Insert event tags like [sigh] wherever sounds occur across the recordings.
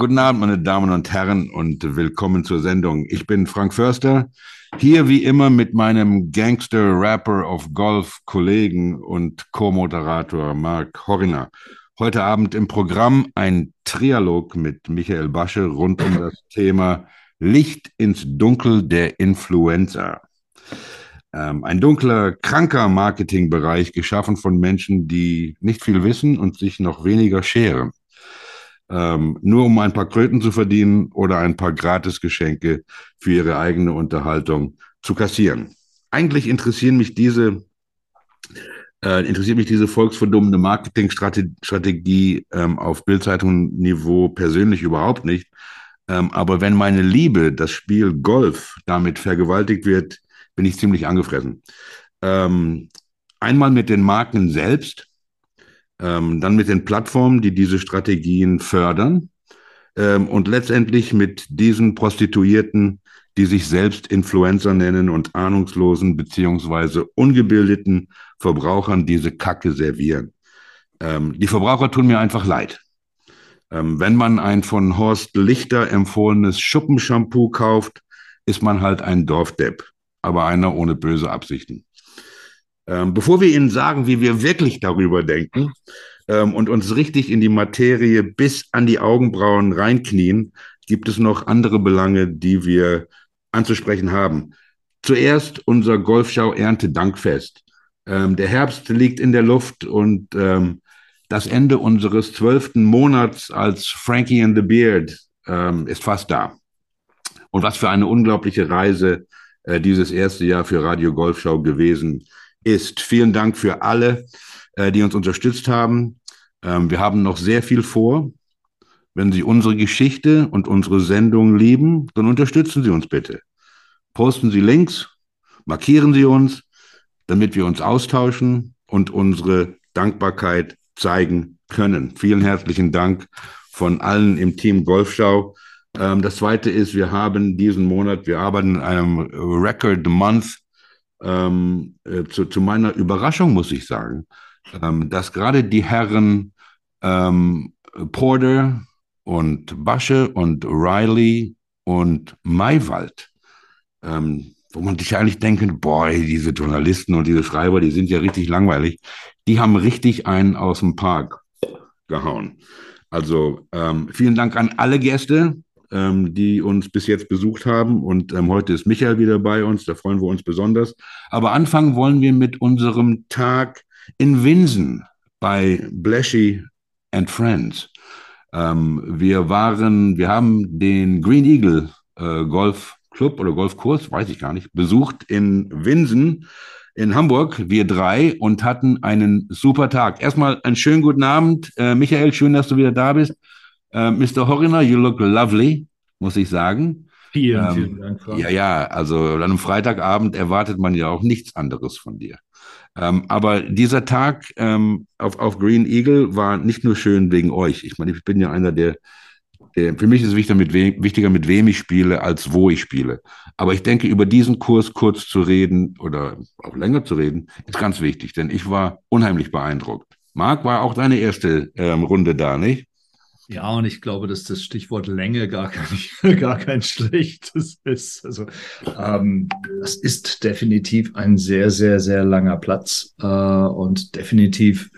Guten Abend, meine Damen und Herren, und willkommen zur Sendung. Ich bin Frank Förster, hier wie immer mit meinem Gangster-Rapper of Golf-Kollegen und Co-Moderator Mark Horner. Heute Abend im Programm ein Trialog mit Michael Basche rund um das Thema Licht ins Dunkel der Influenza. Ähm, ein dunkler, kranker Marketingbereich, geschaffen von Menschen, die nicht viel wissen und sich noch weniger scheren. Ähm, nur um ein paar Kröten zu verdienen oder ein paar Gratisgeschenke für ihre eigene Unterhaltung zu kassieren. Eigentlich interessieren mich diese, äh, interessiert mich diese volksverdummende Marketingstrategie ähm, auf Bildzeitung-Niveau persönlich überhaupt nicht. Ähm, aber wenn meine Liebe, das Spiel Golf, damit vergewaltigt wird, bin ich ziemlich angefressen. Ähm, einmal mit den Marken selbst, ähm, dann mit den Plattformen, die diese Strategien fördern ähm, und letztendlich mit diesen Prostituierten, die sich selbst Influencer nennen und ahnungslosen beziehungsweise ungebildeten Verbrauchern diese Kacke servieren. Ähm, die Verbraucher tun mir einfach leid. Ähm, wenn man ein von Horst Lichter empfohlenes Schuppenshampoo kauft, ist man halt ein Dorfdepp, aber einer ohne böse Absichten. Ähm, bevor wir Ihnen sagen, wie wir wirklich darüber denken ähm, und uns richtig in die Materie bis an die Augenbrauen reinknien, gibt es noch andere Belange, die wir anzusprechen haben. Zuerst unser Golfschau Erntedankfest. Ähm, der Herbst liegt in der Luft und ähm, das Ende unseres zwölften Monats als Frankie and the Beard ähm, ist fast da. Und was für eine unglaubliche Reise äh, dieses erste Jahr für Radio Golfschau gewesen ist. Vielen Dank für alle, äh, die uns unterstützt haben. Ähm, wir haben noch sehr viel vor. Wenn Sie unsere Geschichte und unsere Sendung lieben, dann unterstützen Sie uns bitte. Posten Sie Links, markieren Sie uns, damit wir uns austauschen und unsere Dankbarkeit zeigen können. Vielen herzlichen Dank von allen im Team Golfschau. Ähm, das zweite ist, wir haben diesen Monat, wir arbeiten in einem Record Month ähm, äh, zu, zu, meiner Überraschung muss ich sagen, ähm, dass gerade die Herren ähm, Porter und Basche und Riley und Maywald, ähm, wo man sich eigentlich denken, boah, diese Journalisten und diese Schreiber, die sind ja richtig langweilig, die haben richtig einen aus dem Park gehauen. Also ähm, vielen Dank an alle Gäste ähm, die uns bis jetzt besucht haben. Und ähm, heute ist Michael wieder bei uns, da freuen wir uns besonders. Aber anfangen wollen wir mit unserem Tag in Winsen bei Bleshy and Friends. Ähm, wir waren, wir haben den Green Eagle äh, Golf Club oder Golfkurs, weiß ich gar nicht, besucht in Winsen in Hamburg, wir drei, und hatten einen super Tag. Erstmal einen schönen guten Abend. Äh, Michael, schön, dass du wieder da bist. Uh, Mr. Horiner, you look lovely, muss ich sagen. Vielen, ähm, vielen Dank. Frank. Ja, ja, also an einem Freitagabend erwartet man ja auch nichts anderes von dir. Ähm, aber dieser Tag ähm, auf, auf Green Eagle war nicht nur schön wegen euch. Ich meine, ich bin ja einer der, der für mich ist es wichtiger mit, wem, wichtiger, mit wem ich spiele, als wo ich spiele. Aber ich denke, über diesen Kurs kurz zu reden oder auch länger zu reden, ist ganz wichtig, denn ich war unheimlich beeindruckt. Marc, war auch deine erste ähm, Runde da, nicht? Ja, und ich glaube, dass das Stichwort Länge gar kein, [laughs] gar kein schlechtes ist. Also ähm, das ist definitiv ein sehr, sehr, sehr langer Platz äh, und definitiv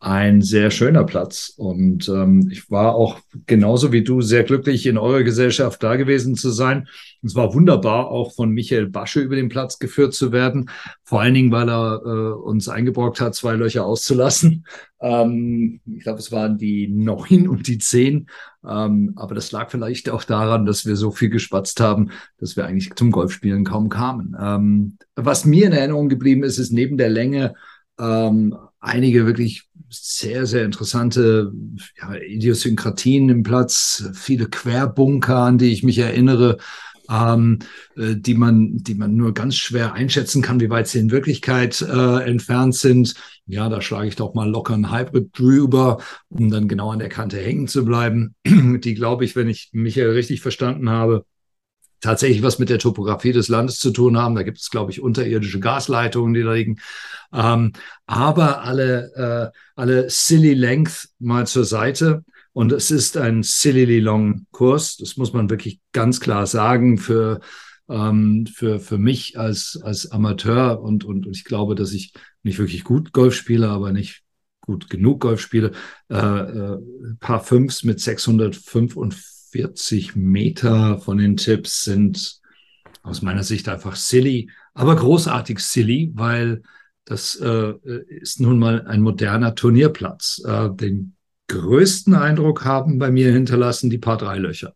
ein sehr schöner Platz. Und ähm, ich war auch genauso wie du sehr glücklich, in eurer Gesellschaft da gewesen zu sein. Es war wunderbar, auch von Michael Basche über den Platz geführt zu werden. Vor allen Dingen, weil er äh, uns eingebrockt hat, zwei Löcher auszulassen. [laughs] Ähm, ich glaube, es waren die neun und die zehn. Ähm, aber das lag vielleicht auch daran, dass wir so viel gespatzt haben, dass wir eigentlich zum Golfspielen kaum kamen. Ähm, was mir in Erinnerung geblieben ist, ist neben der Länge ähm, einige wirklich sehr, sehr interessante ja, Idiosynkratien im Platz, viele Querbunker, an die ich mich erinnere, ähm, äh, die man, die man nur ganz schwer einschätzen kann, wie weit sie in Wirklichkeit äh, entfernt sind. Ja, da schlage ich doch mal locker einen Hybrid drüber, um dann genau an der Kante hängen zu bleiben. [clears throat] die glaube ich, wenn ich Michael richtig verstanden habe, tatsächlich was mit der Topografie des Landes zu tun haben. Da gibt es, glaube ich, unterirdische Gasleitungen, die da liegen. Ähm, aber alle, äh, alle Silly Length mal zur Seite. Und es ist ein silly long Kurs. Das muss man wirklich ganz klar sagen für, ähm, für, für mich als, als Amateur. Und, und, und ich glaube, dass ich nicht wirklich gut Golf spiele, aber nicht gut genug Golf spiele. Äh, äh, Paar Fünfs mit 645 Meter von den Tipps sind aus meiner Sicht einfach silly, aber großartig silly, weil das äh, ist nun mal ein moderner Turnierplatz. Äh, den größten Eindruck haben bei mir hinterlassen die paar drei Löcher.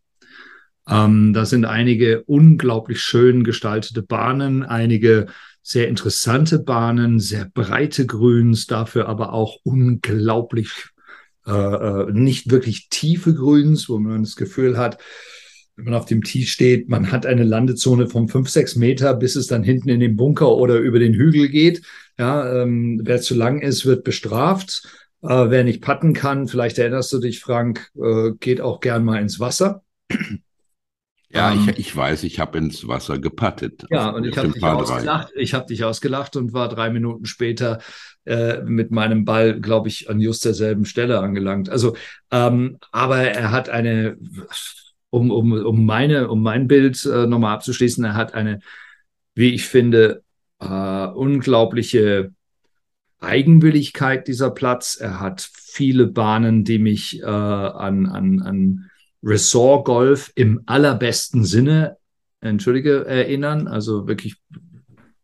Ähm, da sind einige unglaublich schön gestaltete Bahnen, einige sehr interessante Bahnen, sehr breite Grüns, dafür aber auch unglaublich äh, äh nicht wirklich tiefe Grüns, wo man das Gefühl hat, wenn man auf dem Tee steht, man hat eine Landezone von fünf, sechs Meter, bis es dann hinten in den Bunker oder über den Hügel geht. Ja, ähm, wer zu lang ist, wird bestraft. Äh, wer nicht patten kann, vielleicht erinnerst du dich, Frank, äh, geht auch gern mal ins Wasser. Ja, ähm, ich, ich weiß, ich habe ins Wasser gepattet. Ja, und ich habe dich ausgelacht. Ich habe dich ausgelacht und war drei Minuten später äh, mit meinem Ball, glaube ich, an just derselben Stelle angelangt. Also, ähm, aber er hat eine, um, um, um meine, um mein Bild äh, nochmal abzuschließen, er hat eine, wie ich finde, äh, unglaubliche Eigenwilligkeit dieser Platz. Er hat viele Bahnen, die mich äh, an, an, an Resort Golf im allerbesten Sinne, entschuldige, erinnern. Also wirklich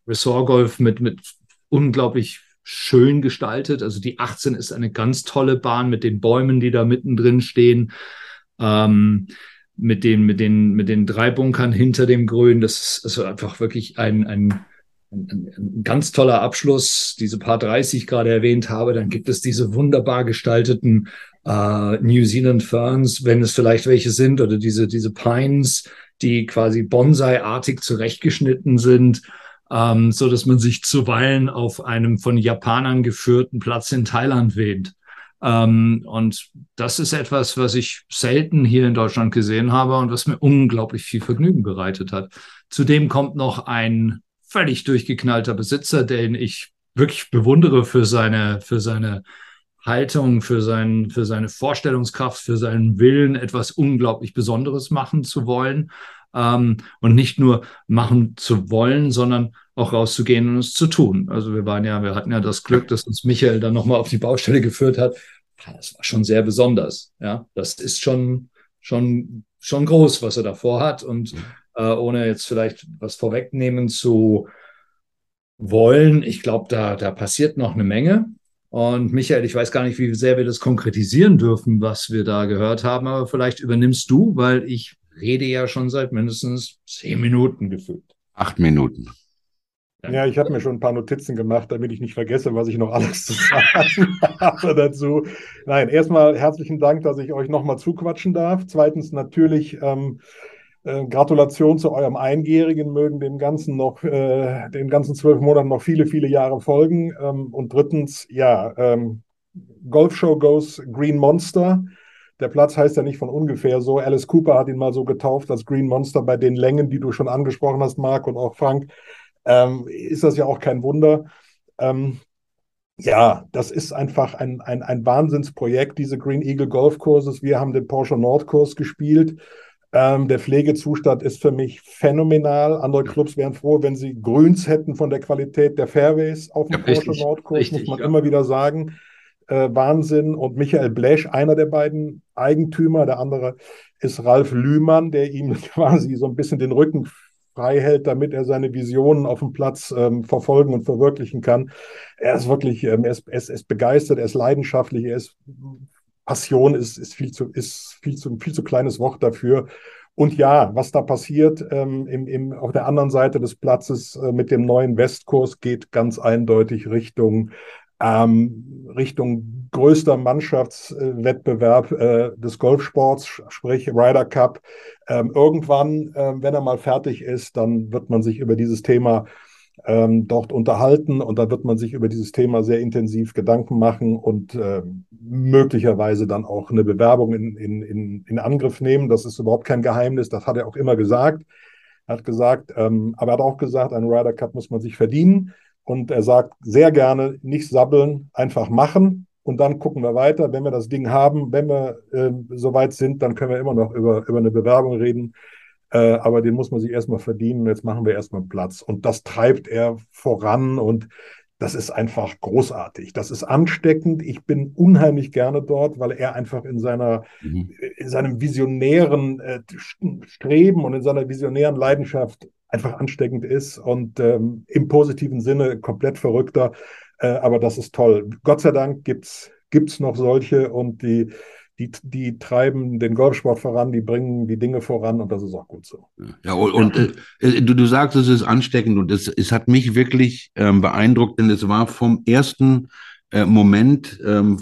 Resort Golf mit, mit unglaublich schön gestaltet. Also die 18 ist eine ganz tolle Bahn mit den Bäumen, die da mittendrin stehen. Ähm, mit den, mit den, mit den drei Bunkern hinter dem Grün. Das ist also einfach wirklich ein, ein ein, ein, ganz toller Abschluss, diese paar 30 gerade erwähnt habe. Dann gibt es diese wunderbar gestalteten äh, New Zealand Ferns, wenn es vielleicht welche sind, oder diese, diese Pines, die quasi Bonsai-artig zurechtgeschnitten sind, ähm, so dass man sich zuweilen auf einem von Japanern geführten Platz in Thailand wähnt. Ähm, und das ist etwas, was ich selten hier in Deutschland gesehen habe und was mir unglaublich viel Vergnügen bereitet hat. Zudem kommt noch ein völlig durchgeknallter Besitzer, den ich wirklich bewundere für seine, für seine Haltung, für, sein, für seine Vorstellungskraft, für seinen Willen, etwas unglaublich Besonderes machen zu wollen. Ähm, und nicht nur machen zu wollen, sondern auch rauszugehen und es zu tun. Also wir waren ja, wir hatten ja das Glück, dass uns Michael dann nochmal auf die Baustelle geführt hat. Das war schon sehr besonders. Ja, das ist schon, schon, schon groß, was er davor hat. Und mhm äh, ohne jetzt vielleicht was vorwegnehmen zu wollen. Ich glaube, da, da passiert noch eine Menge. Und Michael, ich weiß gar nicht, wie sehr wir das konkretisieren dürfen, was wir da gehört haben, aber vielleicht übernimmst du, weil ich rede ja schon seit mindestens zehn Minuten gefühlt. Acht Minuten. Ja, ich habe mir schon ein paar Notizen gemacht, damit ich nicht vergesse, was ich noch alles zu sagen [laughs] habe dazu. Nein, erstmal herzlichen Dank, dass ich euch nochmal zuquatschen darf. Zweitens natürlich ähm, äh, Gratulation zu eurem Einjährigen, mögen dem Ganzen noch, äh, den ganzen zwölf Monaten noch viele, viele Jahre folgen. Ähm, und drittens, ja, ähm, Golfshow goes Green Monster. Der Platz heißt ja nicht von ungefähr so. Alice Cooper hat ihn mal so getauft als Green Monster bei den Längen, die du schon angesprochen hast, Marc und auch Frank. Ähm, ist das ja auch kein Wunder. Ähm, ja, das ist einfach ein, ein, ein Wahnsinnsprojekt, diese Green Eagle Golfkurses. Wir haben den Porsche Nordkurs gespielt ähm, der Pflegezustand ist für mich phänomenal. Andere Clubs wären froh, wenn sie Grüns hätten von der Qualität der Fairways auf dem ja, Porsche Nordkurs, muss man ja. immer wieder sagen. Äh, Wahnsinn. Und Michael Blesch, einer der beiden Eigentümer, der andere ist Ralf Lühmann, der ihm [laughs] quasi so ein bisschen den Rücken frei hält, damit er seine Visionen auf dem Platz ähm, verfolgen und verwirklichen kann. Er ist wirklich, ähm, er, ist, er ist begeistert, er ist leidenschaftlich, er ist Passion ist, ist, viel, zu, ist viel, zu, viel zu kleines Wort dafür. Und ja, was da passiert ähm, im, im, auf der anderen Seite des Platzes äh, mit dem neuen Westkurs geht ganz eindeutig Richtung, ähm, Richtung größter Mannschaftswettbewerb äh, des Golfsports, sprich Ryder Cup. Ähm, irgendwann, äh, wenn er mal fertig ist, dann wird man sich über dieses Thema ähm, dort unterhalten und da wird man sich über dieses Thema sehr intensiv Gedanken machen und äh, möglicherweise dann auch eine Bewerbung in, in, in, in Angriff nehmen. Das ist überhaupt kein Geheimnis, das hat er auch immer gesagt. Er hat gesagt, ähm, aber er hat auch gesagt, einen Ryder Cup muss man sich verdienen. Und er sagt sehr gerne, nicht sabbeln, einfach machen. und dann gucken wir weiter. Wenn wir das Ding haben, wenn wir äh, soweit sind, dann können wir immer noch über, über eine Bewerbung reden. Äh, aber den muss man sich erstmal verdienen. Jetzt machen wir erstmal Platz. Und das treibt er voran und das ist einfach großartig. Das ist ansteckend. Ich bin unheimlich gerne dort, weil er einfach in seiner, mhm. in seinem visionären äh, Streben und in seiner visionären Leidenschaft einfach ansteckend ist und ähm, im positiven Sinne komplett verrückter. Äh, aber das ist toll. Gott sei Dank gibt's gibt's noch solche und die die, die treiben den Golfsport voran, die bringen die Dinge voran und das ist auch gut so. Ja, und, und äh, äh, du, du sagst, es ist ansteckend und es, es hat mich wirklich ähm, beeindruckt, denn es war vom ersten äh, Moment, ähm,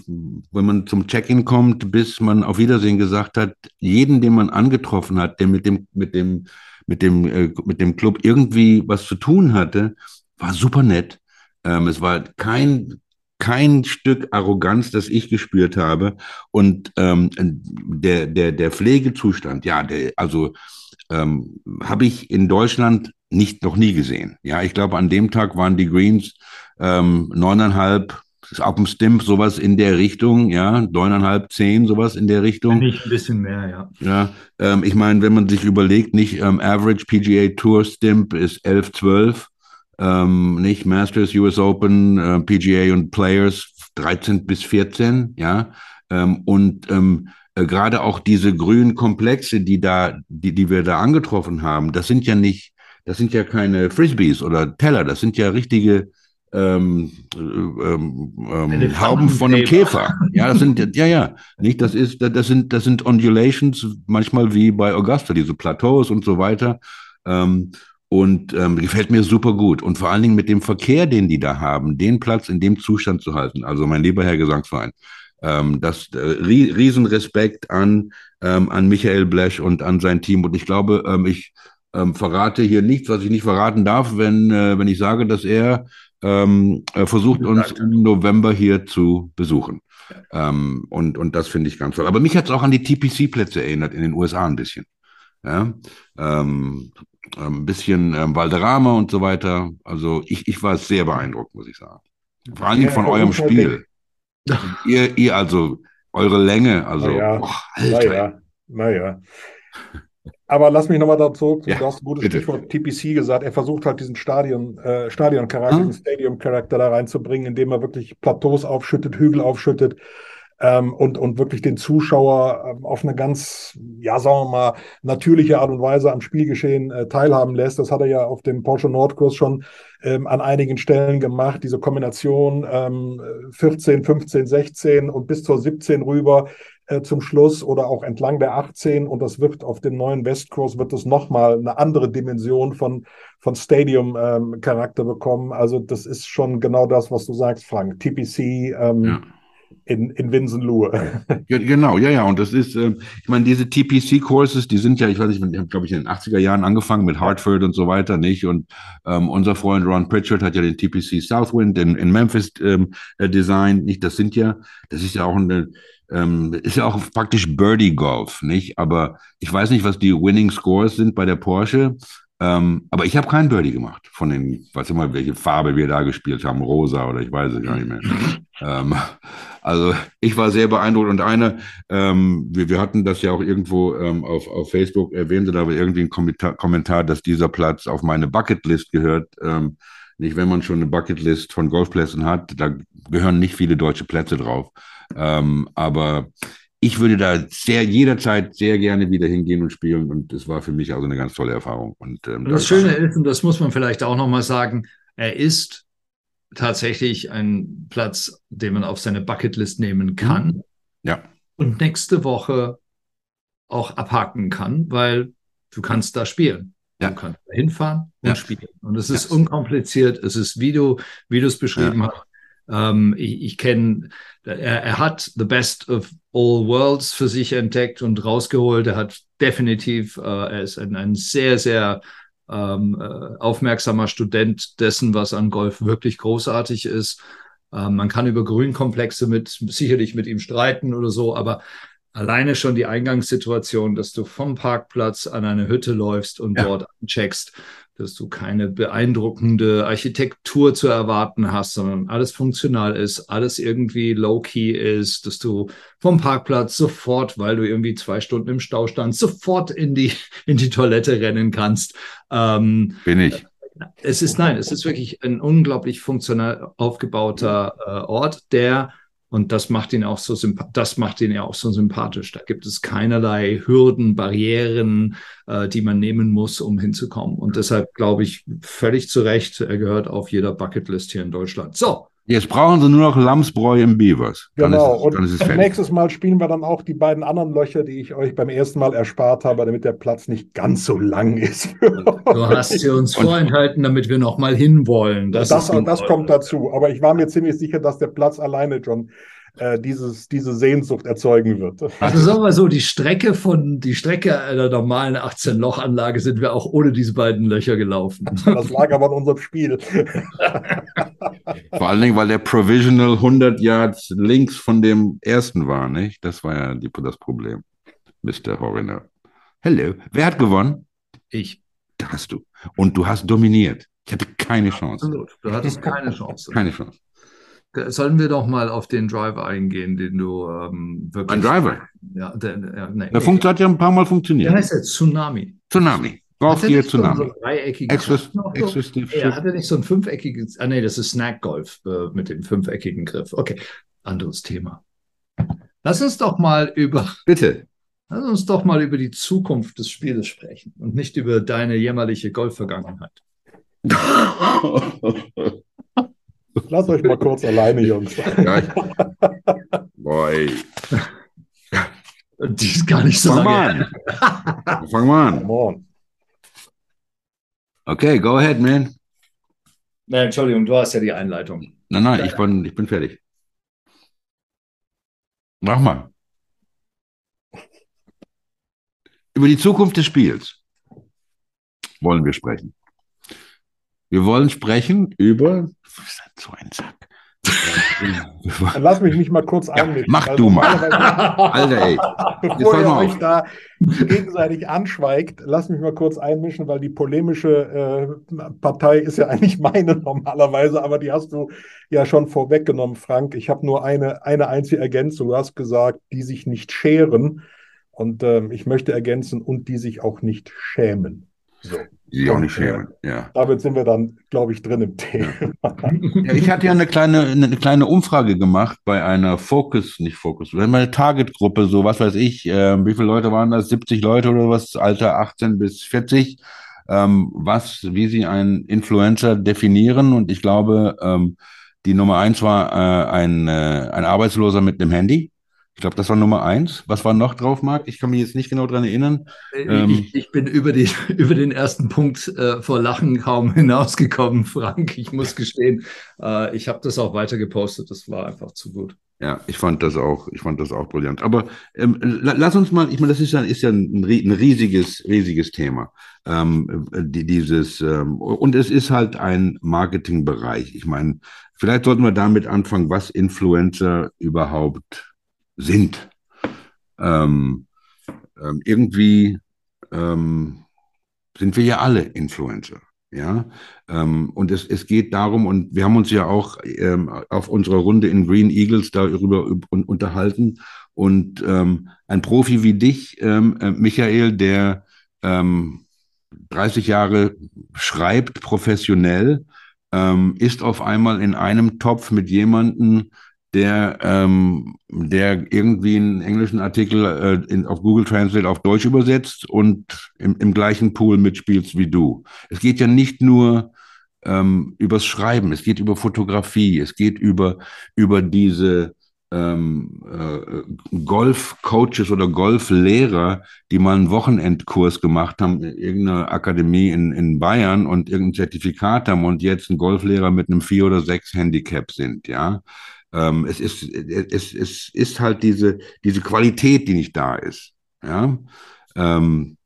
wenn man zum Check-in kommt, bis man auf Wiedersehen gesagt hat, jeden, den man angetroffen hat, der mit dem, mit dem, mit dem, äh, mit dem Club irgendwie was zu tun hatte, war super nett. Ähm, es war kein kein Stück Arroganz, das ich gespürt habe. Und ähm, der, der, der Pflegezustand, ja, der, also ähm, habe ich in Deutschland nicht noch nie gesehen. Ja, ich glaube, an dem Tag waren die Greens ähm, neuneinhalb, auf dem Stimp sowas in der Richtung, ja, neuneinhalb, zehn, sowas in der Richtung. Nicht ein bisschen mehr, ja. Ja, ähm, ich meine, wenn man sich überlegt, nicht ähm, Average PGA Tour Stimp ist elf, zwölf ähm, nicht Masters, US Open, äh, PGA und Players 13 bis 14, ja. Ähm, und ähm, äh, gerade auch diese grünen Komplexe, die da, die, die wir da angetroffen haben, das sind ja nicht, das sind ja keine Frisbees oder Teller, das sind ja richtige ähm, ähm, ähm, Hauben von einem Käfer. Ja, das sind ja ja nicht. Das ist das sind das sind Undulations manchmal wie bei Augusta diese Plateaus und so weiter. Ähm, und ähm, gefällt mir super gut. Und vor allen Dingen mit dem Verkehr, den die da haben, den Platz in dem Zustand zu halten. Also mein lieber Herr Gesangsverein, ähm, das äh, Riesenrespekt an, ähm, an Michael Blesch und an sein Team. Und ich glaube, ähm, ich ähm, verrate hier nichts, was ich nicht verraten darf, wenn, äh, wenn ich sage, dass er ähm, äh, versucht, uns im November hier zu besuchen. Ähm, und, und das finde ich ganz toll. Aber mich hat es auch an die TPC-Plätze erinnert in den USA ein bisschen. Ja, ähm, ein bisschen ähm, Valderrama und so weiter. Also ich, ich war sehr beeindruckt, muss ich sagen. Vor allem ja, von eurem Spiel. [laughs] ihr, ihr also, eure Länge, also, naja, oh, Alter. Naja, Aber lass mich nochmal dazu, ja, du hast ein gutes bitte. Stichwort TPC gesagt, er versucht halt diesen Stadion, äh, Stadion-Charakter, hm? Stadium-Charakter da reinzubringen, indem er wirklich Plateaus aufschüttet, Hügel aufschüttet ähm, und, und wirklich den Zuschauer ähm, auf eine ganz, ja, sagen wir mal, natürliche Art und Weise am Spielgeschehen äh, teilhaben lässt. Das hat er ja auf dem Porsche Nordkurs schon ähm, an einigen Stellen gemacht. Diese Kombination ähm, 14, 15, 16 und bis zur 17 rüber äh, zum Schluss oder auch entlang der 18 und das wird auf dem neuen Westkurs wird es nochmal eine andere Dimension von, von Stadium-Charakter ähm, bekommen. Also das ist schon genau das, was du sagst, Frank. TPC, ähm, ja in, in Winsenlohe. Genau, ja, ja. Und das ist, äh, ich meine, diese TPC-Courses, die sind ja, ich weiß nicht, die haben, glaube ich, in den 80er Jahren angefangen mit Hartford und so weiter, nicht? Und ähm, unser Freund Ron Pritchard hat ja den TPC Southwind in, in Memphis ähm, äh, designt, nicht? Das sind ja, das ist ja auch eine, ähm, ist ja auch praktisch Birdie Golf, nicht? Aber ich weiß nicht, was die Winning Scores sind bei der Porsche. Ähm, aber ich habe keinen Birdie gemacht von den, weiß immer, welche Farbe wir da gespielt haben, rosa oder ich weiß es gar nicht mehr. ähm, also ich war sehr beeindruckt und eine, ähm, wir, wir hatten das ja auch irgendwo ähm, auf, auf Facebook erwähnte, da war irgendwie ein Kommentar, Kommentar, dass dieser Platz auf meine Bucketlist gehört. Ähm, nicht, wenn man schon eine Bucketlist von Golfplätzen hat, da gehören nicht viele deutsche Plätze drauf. Ähm, aber ich würde da sehr jederzeit sehr gerne wieder hingehen und spielen und es war für mich also eine ganz tolle Erfahrung. Und, ähm, das, das Schöne ist, und das muss man vielleicht auch nochmal sagen, er ist tatsächlich ein Platz, den man auf seine Bucketlist nehmen kann. Ja. Und nächste Woche auch abhaken kann, weil du kannst da spielen. Ja. Du kannst da hinfahren und ja. spielen. Und es ist ja. unkompliziert. Es ist, wie du, wie du es beschrieben ja. hast, ähm, ich ich kenne, er, er hat The Best of All Worlds für sich entdeckt und rausgeholt. Er hat definitiv, äh, er ist ein, ein sehr, sehr ähm, äh, aufmerksamer Student dessen, was an Golf wirklich großartig ist. Ähm, man kann über Grünkomplexe mit sicherlich mit ihm streiten oder so, aber alleine schon die Eingangssituation, dass du vom Parkplatz an eine Hütte läufst und ja. dort checkst, dass du keine beeindruckende Architektur zu erwarten hast, sondern alles funktional ist, alles irgendwie low-key ist, dass du vom Parkplatz sofort, weil du irgendwie zwei Stunden im Stau standst, sofort in die, [laughs] in die Toilette rennen kannst. Ähm, Bin ich. Es ist, nein, es ist wirklich ein unglaublich funktional aufgebauter äh, Ort, der und das macht ihn auch so das macht ihn ja auch so sympathisch. Da gibt es keinerlei Hürden, Barrieren, äh, die man nehmen muss, um hinzukommen. Und deshalb glaube ich völlig zu Recht, er gehört auf jeder Bucketlist hier in Deutschland. So, Jetzt brauchen sie nur noch Lamsbräu im Beavers. Genau, es, und nächstes Mal spielen wir dann auch die beiden anderen Löcher, die ich euch beim ersten Mal erspart habe, damit der Platz nicht ganz so lang ist. du hast sie uns vorenthalten, damit wir noch mal hinwollen. Das, das, das kommt dazu. Aber ich war mir ziemlich sicher, dass der Platz alleine schon äh, dieses, diese Sehnsucht erzeugen wird. Also sagen wir so, die Strecke von die Strecke einer normalen 18-Loch-Anlage sind wir auch ohne diese beiden Löcher gelaufen. Das lag aber in unserem Spiel. Vor allen Dingen, weil der Provisional 100 Yards links von dem ersten war, nicht? Das war ja die, das Problem, Mr. Horiner. Hello. Wer hat gewonnen? Ich. Da hast du. Und du hast dominiert. Ich hatte keine Chance. Absolut. Du hattest keine Chance. Keine Chance. Sollen wir doch mal auf den Driver eingehen, den du ähm, wirklich. Ein Driver? Ja, der, der, nee, der nee. hat ja ein paar Mal funktioniert. Der heißt jetzt Tsunami. Tsunami. Golf Gear Tsunami. So dreieckiges. Er hatte nicht so ein fünfeckiges. Ah, nee, das ist Snack Golf äh, mit dem fünfeckigen Griff. Okay, anderes Thema. Lass uns doch mal über. [laughs] Bitte. Lass uns doch mal über die Zukunft des Spieles sprechen und nicht über deine jämmerliche Golfvergangenheit. [laughs] Lass euch mal kurz alleine, Jungs. Ja, ich, boy. Die ist gar nicht so Fang lange. Mal an. Fang mal an. On. Okay, go ahead, man. Nein, Entschuldigung, du hast ja die Einleitung. Nein, nein, ich bin, ich bin fertig. Mach mal. Über die Zukunft des Spiels wollen wir sprechen. Wir wollen sprechen über so ein Sack. Dann [laughs] lass mich nicht mal kurz einmischen. Ja, mach also du mal. Alter, ey. [laughs] Bevor ihr euch da gegenseitig anschweigt, lass mich mal kurz einmischen, weil die polemische äh, Partei ist ja eigentlich meine normalerweise, aber die hast du ja schon vorweggenommen, Frank. Ich habe nur eine, eine einzige Ergänzung. Du hast gesagt, die sich nicht scheren. Und ähm, ich möchte ergänzen, und die sich auch nicht schämen. So. Die auch nicht schämen, ja. Damit sind wir dann, glaube ich, drin im Thema. Ja, ich hatte ja eine kleine, eine kleine Umfrage gemacht bei einer Focus, nicht Focus, wenn meine Target-Gruppe, so was weiß ich, äh, wie viele Leute waren das? 70 Leute oder was, Alter 18 bis 40, ähm, was, wie sie einen Influencer definieren. Und ich glaube, ähm, die Nummer eins war äh, ein, äh, ein Arbeitsloser mit einem Handy. Ich glaube, das war Nummer eins. Was war noch drauf, Marc? Ich kann mich jetzt nicht genau dran erinnern. Äh, ähm, ich, ich, bin über, die, [laughs] über den ersten Punkt äh, vor Lachen kaum [laughs] hinausgekommen, Frank. Ich muss gestehen, äh, ich habe das auch weiter gepostet. Das war einfach zu gut. Ja, ich fand das auch, ich fand das auch brillant. Aber ähm, lass uns mal, ich meine, das ist ja, ist ja ein, ein riesiges, riesiges Thema. Ähm, die, dieses, ähm, und es ist halt ein Marketingbereich. Ich meine, vielleicht sollten wir damit anfangen, was Influencer überhaupt sind. Ähm, ähm, irgendwie ähm, sind wir ja alle Influencer. Ja, ähm, und es, es geht darum, und wir haben uns ja auch ähm, auf unserer Runde in Green Eagles darüber unterhalten. Und ähm, ein Profi wie dich, ähm, äh, Michael, der ähm, 30 Jahre schreibt professionell, ähm, ist auf einmal in einem Topf mit jemandem, der, ähm, der irgendwie einen englischen Artikel äh, in, auf Google Translate auf Deutsch übersetzt und im, im gleichen Pool mitspielst wie du. Es geht ja nicht nur ähm, übers Schreiben, es geht über Fotografie, es geht über, über diese ähm, äh, Golf-Coaches oder Golflehrer, die mal einen Wochenendkurs gemacht haben in irgendeiner Akademie in, in Bayern und irgendein Zertifikat haben und jetzt ein Golflehrer mit einem vier oder sechs Handicap sind, ja. Ähm, es, ist, es, es ist halt diese, diese Qualität, die nicht da ist. Ja? Ähm,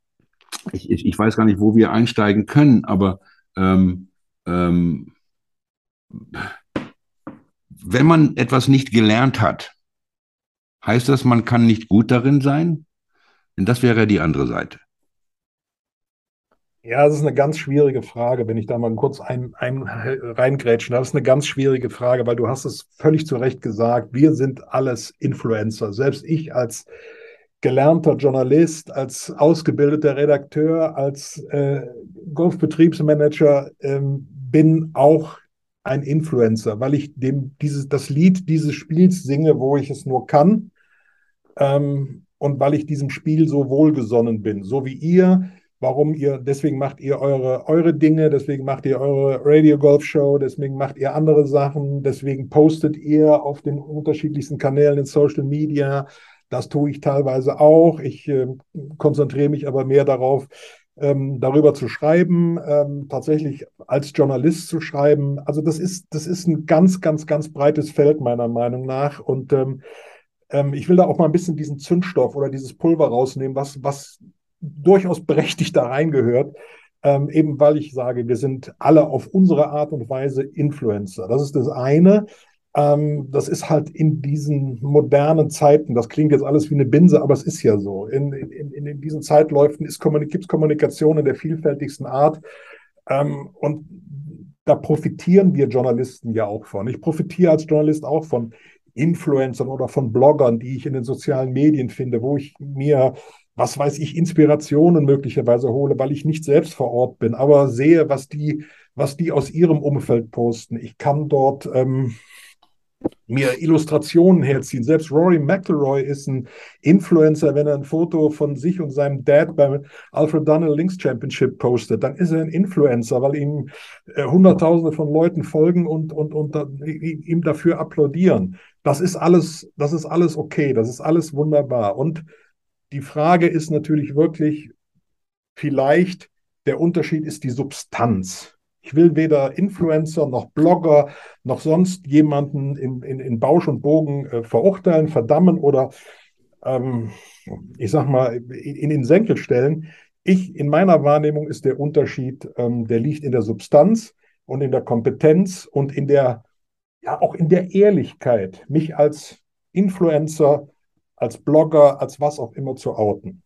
ich, ich, weiß gar nicht, wo wir einsteigen können, aber ähm, ähm, wenn man etwas nicht gelernt hat, heißt das, man kann nicht gut darin sein? Denn das wäre die andere Seite. Ja, das ist eine ganz schwierige Frage, wenn ich da mal kurz ein, ein, reingrätschen. Das ist eine ganz schwierige Frage, weil du hast es völlig zu Recht gesagt. Wir sind alles Influencer. Selbst ich als gelernter Journalist, als ausgebildeter Redakteur, als äh, Golfbetriebsmanager ähm, bin auch ein Influencer, weil ich dem dieses, das Lied dieses Spiels singe, wo ich es nur kann. Ähm, und weil ich diesem Spiel so wohlgesonnen bin, so wie ihr warum ihr, deswegen macht ihr eure, eure Dinge, deswegen macht ihr eure Radio Golf Show, deswegen macht ihr andere Sachen, deswegen postet ihr auf den unterschiedlichsten Kanälen in Social Media. Das tue ich teilweise auch. Ich äh, konzentriere mich aber mehr darauf, ähm, darüber zu schreiben, ähm, tatsächlich als Journalist zu schreiben. Also das ist, das ist ein ganz, ganz, ganz breites Feld meiner Meinung nach. Und ähm, ähm ich will da auch mal ein bisschen diesen Zündstoff oder dieses Pulver rausnehmen, was, was durchaus berechtigt da reingehört, ähm, eben weil ich sage, wir sind alle auf unsere Art und Weise Influencer. Das ist das eine. Ähm, das ist halt in diesen modernen Zeiten, das klingt jetzt alles wie eine Binse, aber es ist ja so. In, in, in diesen Zeitläufen gibt es Kommunikation in der vielfältigsten Art. Ähm, und da profitieren wir Journalisten ja auch von. Ich profitiere als Journalist auch von Influencern oder von Bloggern, die ich in den sozialen Medien finde, wo ich mir was weiß ich, Inspirationen möglicherweise hole, weil ich nicht selbst vor Ort bin, aber sehe, was die, was die aus ihrem Umfeld posten. Ich kann dort ähm, mir Illustrationen herziehen. Selbst Rory McIlroy ist ein Influencer, wenn er ein Foto von sich und seinem Dad beim Alfred Dunhill Links Championship postet, dann ist er ein Influencer, weil ihm äh, Hunderttausende von Leuten folgen und, und, und da, ihm dafür applaudieren. Das ist alles, das ist alles okay, das ist alles wunderbar. Und die Frage ist natürlich wirklich, vielleicht der Unterschied ist die Substanz. Ich will weder Influencer noch Blogger noch sonst jemanden in, in, in Bausch und Bogen äh, verurteilen, verdammen oder, ähm, ich sag mal, in, den Senkel stellen. Ich, in meiner Wahrnehmung ist der Unterschied, ähm, der liegt in der Substanz und in der Kompetenz und in der, ja, auch in der Ehrlichkeit, mich als Influencer als Blogger, als was auch immer zu outen.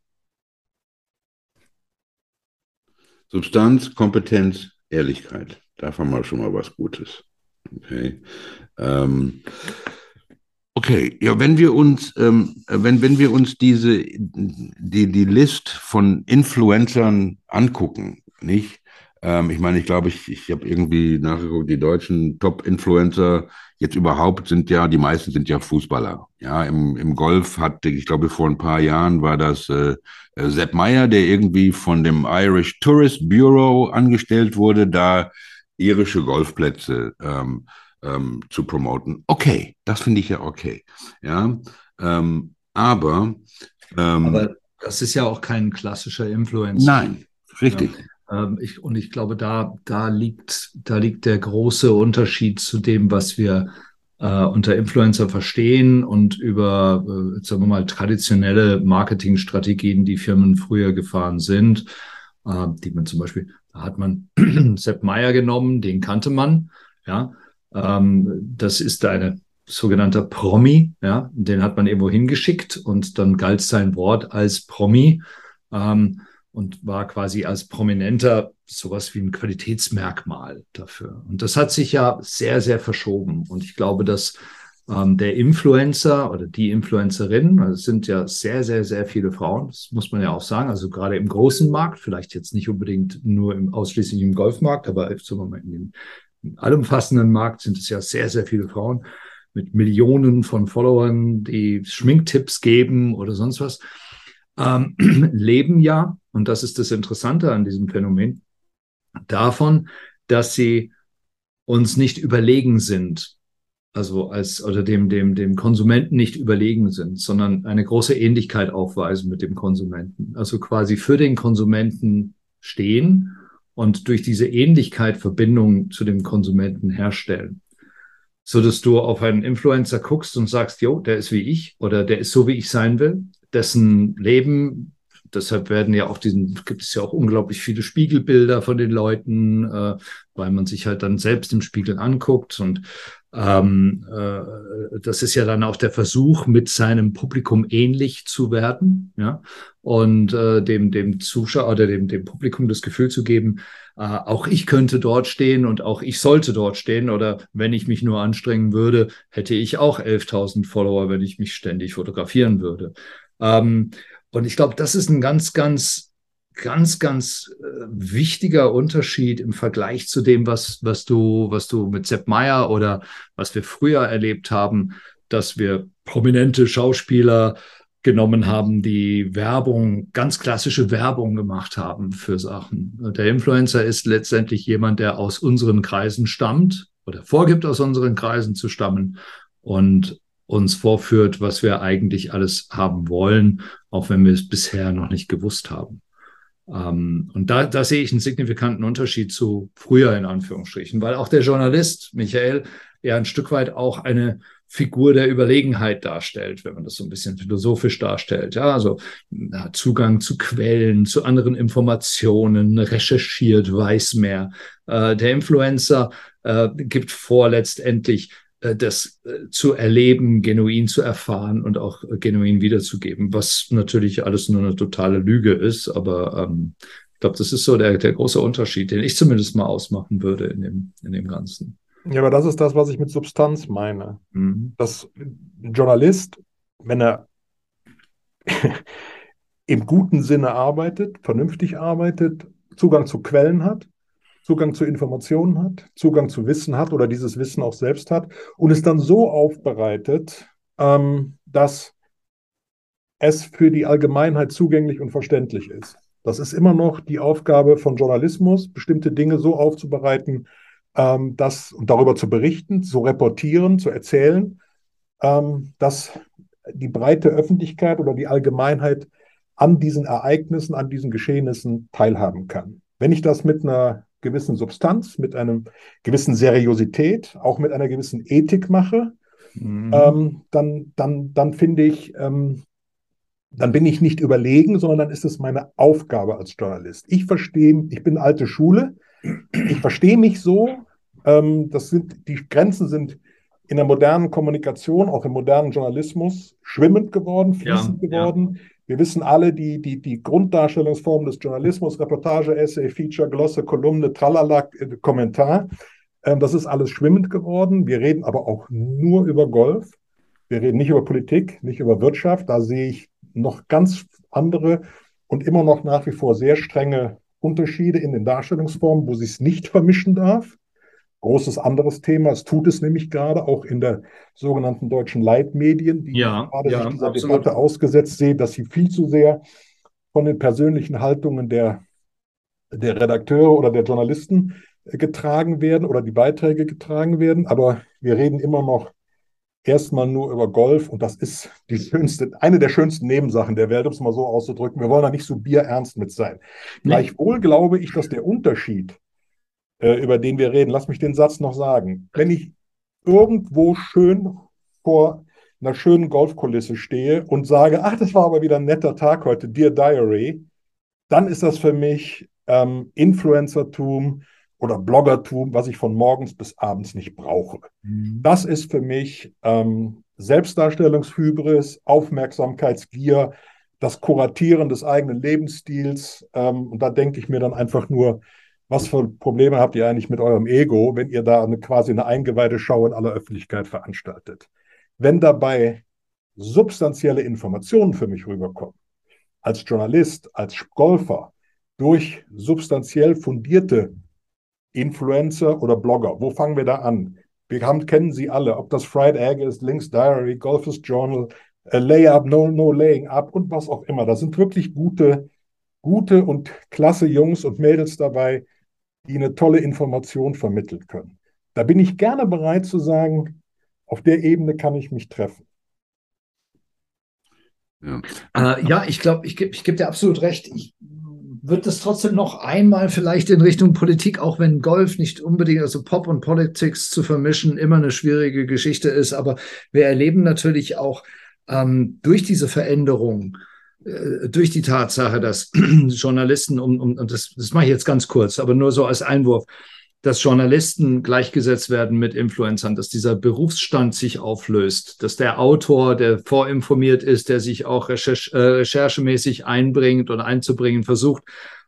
Substanz, Kompetenz, Ehrlichkeit. Davon mal schon mal was Gutes. Okay. Ähm, okay, ja, wenn wir uns, ähm, wenn, wenn wir uns diese, die, die List von Influencern angucken, nicht? Ähm, ich meine, ich glaube, ich, ich habe irgendwie nachgeguckt, die deutschen Top-Influencer jetzt überhaupt sind ja, die meisten sind ja Fußballer. Ja, im, im Golf hat, ich glaube, vor ein paar Jahren war das äh, äh, Sepp Meyer, der irgendwie von dem Irish Tourist Bureau angestellt wurde, da irische Golfplätze ähm, ähm, zu promoten. Okay, das finde ich ja okay. Ja, ähm, aber, ähm, aber das ist ja auch kein klassischer Influencer. Nein, richtig. Ja. Ähm, ich, und ich glaube, da, da, liegt, da liegt der große Unterschied zu dem, was wir äh, unter Influencer verstehen und über, äh, sagen wir mal, traditionelle Marketingstrategien, die Firmen früher gefahren sind, äh, die man zum Beispiel, da hat man [clears throat] Sepp Meyer genommen, den kannte man, ja. Ähm, das ist eine sogenannter Promi, ja, den hat man irgendwo hingeschickt und dann galt sein Wort als Promi. Ähm, und war quasi als Prominenter sowas wie ein Qualitätsmerkmal dafür. Und das hat sich ja sehr, sehr verschoben. Und ich glaube, dass ähm, der Influencer oder die Influencerin, also es sind ja sehr, sehr, sehr viele Frauen, das muss man ja auch sagen, also gerade im großen Markt, vielleicht jetzt nicht unbedingt nur im, ausschließlich im Golfmarkt, aber sagen mal in dem in allumfassenden Markt sind es ja sehr, sehr viele Frauen mit Millionen von Followern, die Schminktipps geben oder sonst was ähm, [clears throat] leben ja, und das ist das Interessante an diesem Phänomen, davon, dass sie uns nicht überlegen sind, also als oder dem dem dem Konsumenten nicht überlegen sind, sondern eine große Ähnlichkeit aufweisen mit dem Konsumenten. Also quasi für den Konsumenten stehen und durch diese Ähnlichkeit Verbindung zu dem Konsumenten herstellen. So dass du auf einen Influencer guckst und sagst, jo, der ist wie ich oder der ist so, wie ich sein will dessen Leben, deshalb werden ja auch diesen, gibt es ja auch unglaublich viele Spiegelbilder von den Leuten, äh, weil man sich halt dann selbst im Spiegel anguckt und Ähm, äh, das ist ja dann auch der Versuch, mit seinem Publikum ähnlich zu werden, ja, und äh, dem, dem Zuschauer oder dem, dem Publikum das Gefühl zu geben, äh, auch ich könnte dort stehen und auch ich sollte dort stehen oder wenn ich mich nur anstrengen würde, hätte ich auch 11.000 Follower, wenn ich mich ständig fotografieren würde. Ähm, und ich glaube, das ist ein ganz, ganz ganz, ganz äh, wichtiger Unterschied im Vergleich zu dem, was, was du, was du mit Sepp Meyer oder was wir früher erlebt haben, dass wir prominente Schauspieler genommen haben, die Werbung, ganz klassische Werbung gemacht haben für Sachen. Der Influencer ist letztendlich jemand, der aus unseren Kreisen stammt oder vorgibt, aus unseren Kreisen zu stammen und uns vorführt, was wir eigentlich alles haben wollen, auch wenn wir es bisher noch nicht gewusst haben. Ähm, und da, da sehe ich einen signifikanten Unterschied zu früher in Anführungsstrichen, weil auch der Journalist, Michael, ja ein Stück weit auch eine Figur der Überlegenheit darstellt, wenn man das so ein bisschen philosophisch darstellt. Ja, also ja, Zugang zu Quellen, zu anderen Informationen, recherchiert, weiß mehr. Äh, der Influencer äh, gibt vor, letztendlich das äh, zu erleben, genuin zu erfahren und auch äh, genuin wiederzugeben, was natürlich alles nur eine totale Lüge ist, aber ähm, ich glaube, das ist so der, der große Unterschied, den ich zumindest mal ausmachen würde in dem, in dem Ganzen. Ja, aber das ist das, was ich mit Substanz meine. Mhm. Dass ein Journalist, wenn er [laughs] im guten Sinne arbeitet, vernünftig arbeitet, Zugang zu Quellen hat, Zugang zu Informationen hat, Zugang zu Wissen hat oder dieses Wissen auch selbst hat und es dann so aufbereitet, ähm, dass es für die Allgemeinheit zugänglich und verständlich ist. Das ist immer noch die Aufgabe von Journalismus, bestimmte Dinge so aufzubereiten, ähm, dass, und darüber zu berichten, zu reportieren, zu erzählen, ähm, dass die breite Öffentlichkeit oder die Allgemeinheit an diesen Ereignissen, an diesen Geschehnissen teilhaben kann. Wenn ich das mit einer gewissen Substanz, mit einer gewissen Seriosität, auch mit einer gewissen Ethik mache, mhm. ähm, dann, dann, dann finde ich, ähm, dann bin ich nicht überlegen, sondern dann ist es meine Aufgabe als Journalist. Ich verstehe, ich bin alte Schule, ich verstehe mich so. Ähm, das sind, die Grenzen sind in der modernen Kommunikation, auch im modernen Journalismus, schwimmend geworden, fließend ja, geworden. Ja. Wir wissen alle, die, die, die Grunddarstellungsform des Journalismus, Reportage, Essay, Feature, Glosse, Kolumne, Tralala, äh, Kommentar, ähm, das ist alles schwimmend geworden. Wir reden aber auch nur über Golf. Wir reden nicht über Politik, nicht über Wirtschaft. Da sehe ich noch ganz andere und immer noch nach wie vor sehr strenge Unterschiede in den Darstellungsformen, wo sie es nicht vermischen darf. Großes anderes Thema. Es tut es nämlich gerade auch in der sogenannten deutschen Leitmedien, die ja, gerade ja, sich dieser absolut. Debatte ausgesetzt sehen, dass sie viel zu sehr von den persönlichen Haltungen der, der Redakteure oder der Journalisten getragen werden oder die Beiträge getragen werden. Aber wir reden immer noch erstmal nur über Golf und das ist die schönste, eine der schönsten Nebensachen der Welt, um es mal so auszudrücken. Wir wollen da nicht so bierernst mit sein. Nee. Gleichwohl glaube ich, dass der Unterschied äh, über den wir reden. Lass mich den Satz noch sagen. Wenn ich irgendwo schön vor einer schönen Golfkulisse stehe und sage, ach, das war aber wieder ein netter Tag heute, Dear Diary, dann ist das für mich ähm, Influencertum oder Bloggertum, was ich von morgens bis abends nicht brauche. Mhm. Das ist für mich ähm, Selbstdarstellungshybris, Aufmerksamkeitsgier, das Kuratieren des eigenen Lebensstils. Ähm, und da denke ich mir dann einfach nur, was für Probleme habt ihr eigentlich mit eurem Ego, wenn ihr da eine, quasi eine eingeweihte Schau in aller Öffentlichkeit veranstaltet? Wenn dabei substanzielle Informationen für mich rüberkommen, als Journalist, als Golfer, durch substanziell fundierte Influencer oder Blogger, wo fangen wir da an? Wir haben, kennen sie alle, ob das Fried Egg ist, Links Diary, Golfers Journal, uh, Layup, No, No Laying Up und was auch immer. Da sind wirklich gute, gute und klasse Jungs und Mädels dabei, die eine tolle Information vermitteln können. Da bin ich gerne bereit zu sagen, auf der Ebene kann ich mich treffen. Ja, äh, ja ich glaube, ich gebe ich geb dir absolut recht. Ich würde das trotzdem noch einmal vielleicht in Richtung Politik, auch wenn Golf nicht unbedingt, also Pop und Politics zu vermischen, immer eine schwierige Geschichte ist. Aber wir erleben natürlich auch ähm, durch diese Veränderung, äh, durch die Tatsache, dass [clears throat] Journalisten, um, um, und das, das mache ich jetzt ganz kurz, aber nur so als Einwurf, dass Journalisten gleichgesetzt werden mit Influencern, dass dieser Berufsstand sich auflöst, dass der Autor, der vorinformiert ist, der sich auch recherch äh, recherchemäßig einbringt und einzubringen versucht,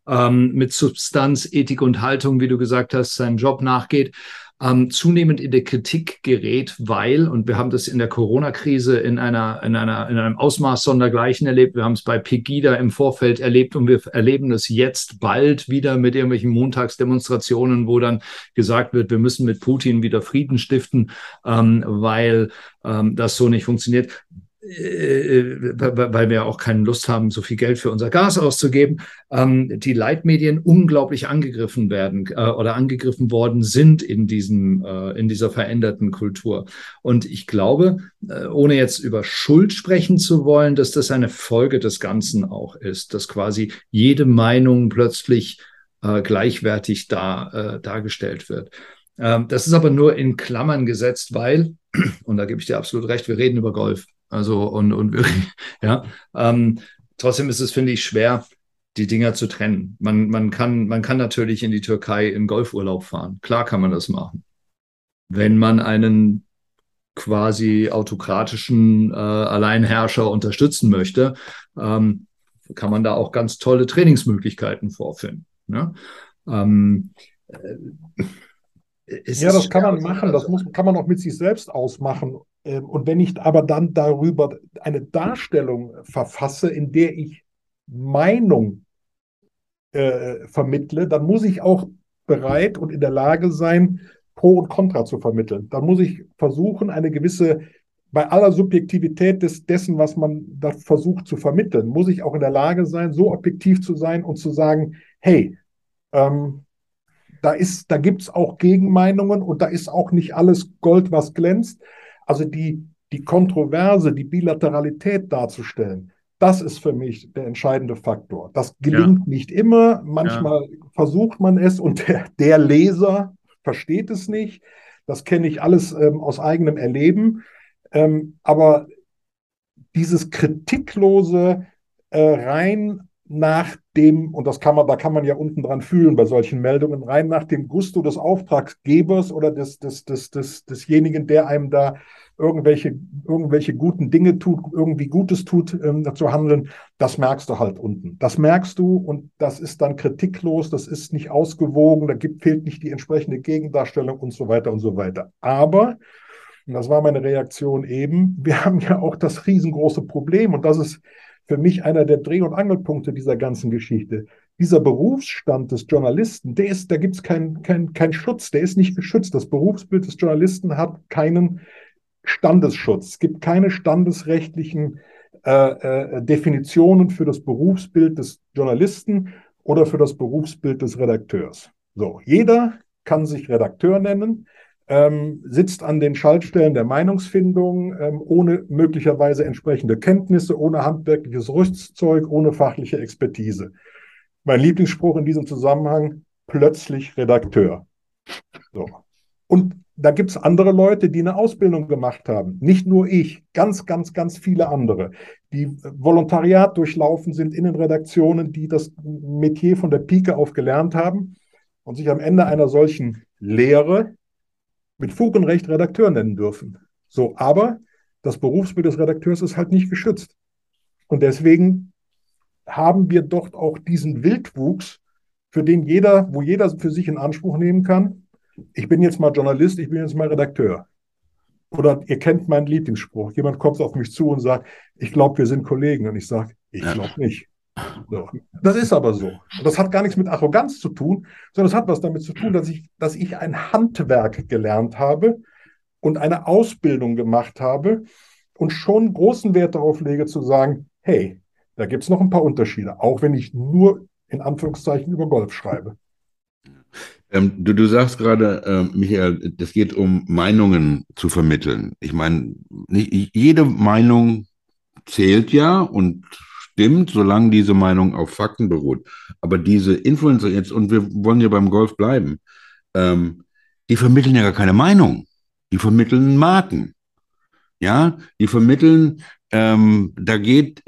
ähm, mit Substanz, Ethik und Haltung, wie du gesagt hast, seinen Job nachgeht, ähm, zunehmend in der Kritik gerät, weil, und wir haben das in der Corona-Krise in einer, in einer, in einem Ausmaß sondergleichen erlebt. Wir haben es bei Pegida im Vorfeld erlebt und wir erleben es jetzt bald wieder mit irgendwelchen Montagsdemonstrationen, wo dann gesagt wird, wir müssen mit Putin wieder Frieden stiften, ähm, weil ähm, das so nicht funktioniert. Äh, weil wir auch keine Lust haben, so viel Geld für unser Gas auszugeben, ähm, die Leitmedien unglaublich angegriffen werden äh, oder angegriffen worden sind in diesem, äh, in dieser veränderten Kultur. Und ich glaube, äh, ohne jetzt über Schuld sprechen zu wollen, dass das eine Folge des Ganzen auch ist, dass quasi jede Meinung plötzlich äh, gleichwertig da, äh, dargestellt wird. Ähm, das ist aber nur in Klammern gesetzt, weil, [clears throat] und da gebe ich dir absolut recht, wir reden über Golf. Also und, und [laughs] ja, ähm, trotzdem ist es, finde ich, schwer, die Dinger zu trennen. Man, man, kann, man kann natürlich in die Türkei in Golfurlaub fahren. Klar kann man das machen. Wenn man einen quasi autokratischen äh, Alleinherrscher unterstützen möchte, ähm, kann man da auch ganz tolle Trainingsmöglichkeiten vorfinden. Ne? Ähm, äh, ja, das kann man machen. Das muss, kann man auch mit sich selbst ausmachen. Ähm, und wenn ich aber dann darüber eine Darstellung verfasse, in der ich Meinung äh, vermittle, dann muss ich auch bereit und in der Lage sein, Pro und Contra zu vermitteln. Dann muss ich versuchen, eine gewisse, bei aller Subjektivität des, dessen, was man da versucht zu vermitteln, muss ich auch in der Lage sein, so objektiv zu sein und zu sagen, hey, ähm, da ist, da gibt es auch Gegenmeinungen und da ist auch nicht alles Gold, was glänzt. Also die, die Kontroverse, die Bilateralität darzustellen, das ist für mich der entscheidende Faktor. Das gelingt ja. nicht immer. Manchmal ja. versucht man es und der, der, Leser versteht es nicht. Das kenne ich alles ähm, aus eigenem Erleben. Ähm, aber dieses kritiklose äh, rein nach dem, und das kann man, da kann man ja unten dran fühlen bei solchen Meldungen, rein nach dem Gusto des Auftraggebers oder des, des, des, des, desjenigen, der einem da irgendwelche, irgendwelche guten Dinge tut, irgendwie Gutes tut, ähm, zu handeln, das merkst du halt unten. Das merkst du und das ist dann kritiklos, das ist nicht ausgewogen, da gibt, fehlt nicht die entsprechende Gegendarstellung und so weiter und so weiter. Aber, und das war meine Reaktion eben, wir haben ja auch das riesengroße Problem und das ist für mich einer der Dreh- und Angelpunkte dieser ganzen Geschichte. Dieser Berufsstand des Journalisten, der ist, da gibt es keinen kein, kein Schutz, der ist nicht geschützt. Das Berufsbild des Journalisten hat keinen Standesschutz. Es gibt keine standesrechtlichen äh, äh, Definitionen für das Berufsbild des Journalisten oder für das Berufsbild des Redakteurs. So, jeder kann sich Redakteur nennen, ähm, sitzt an den Schaltstellen der Meinungsfindung, ähm, ohne möglicherweise entsprechende Kenntnisse, ohne handwerkliches Rüstzeug, ohne fachliche Expertise. Mein Lieblingsspruch in diesem Zusammenhang, plötzlich Redakteur. So. Und da gibt es andere Leute, die eine Ausbildung gemacht haben. Nicht nur ich, ganz, ganz, ganz viele andere, die Volontariat durchlaufen sind in den Redaktionen, die das Metier von der Pike auf gelernt haben und sich am Ende einer solchen Lehre mit Fug und Recht Redakteur nennen dürfen. So, aber das Berufsbild des Redakteurs ist halt nicht geschützt. Und deswegen haben wir dort auch diesen Wildwuchs, für den jeder, wo jeder für sich in Anspruch nehmen kann, ich bin jetzt mal Journalist, ich bin jetzt mal Redakteur. Oder ihr kennt meinen Lieblingsspruch. Jemand kommt auf mich zu und sagt, ich glaube, wir sind Kollegen. Und ich sage, ich glaube nicht. So. Das ist aber so. Das hat gar nichts mit Arroganz zu tun, sondern es hat was damit zu tun, dass ich, dass ich ein Handwerk gelernt habe und eine Ausbildung gemacht habe und schon großen Wert darauf lege zu sagen, hey, da gibt es noch ein paar Unterschiede, auch wenn ich nur in Anführungszeichen über Golf schreibe. Ähm, du, du sagst gerade, äh, Michael, es geht um Meinungen zu vermitteln. Ich meine, jede Meinung zählt ja und stimmt, solange diese Meinung auf Fakten beruht. Aber diese Influencer jetzt, und wir wollen ja beim Golf bleiben, ähm, die vermitteln ja gar keine Meinung. Die vermitteln Marken. Ja, die vermitteln, ähm, da geht,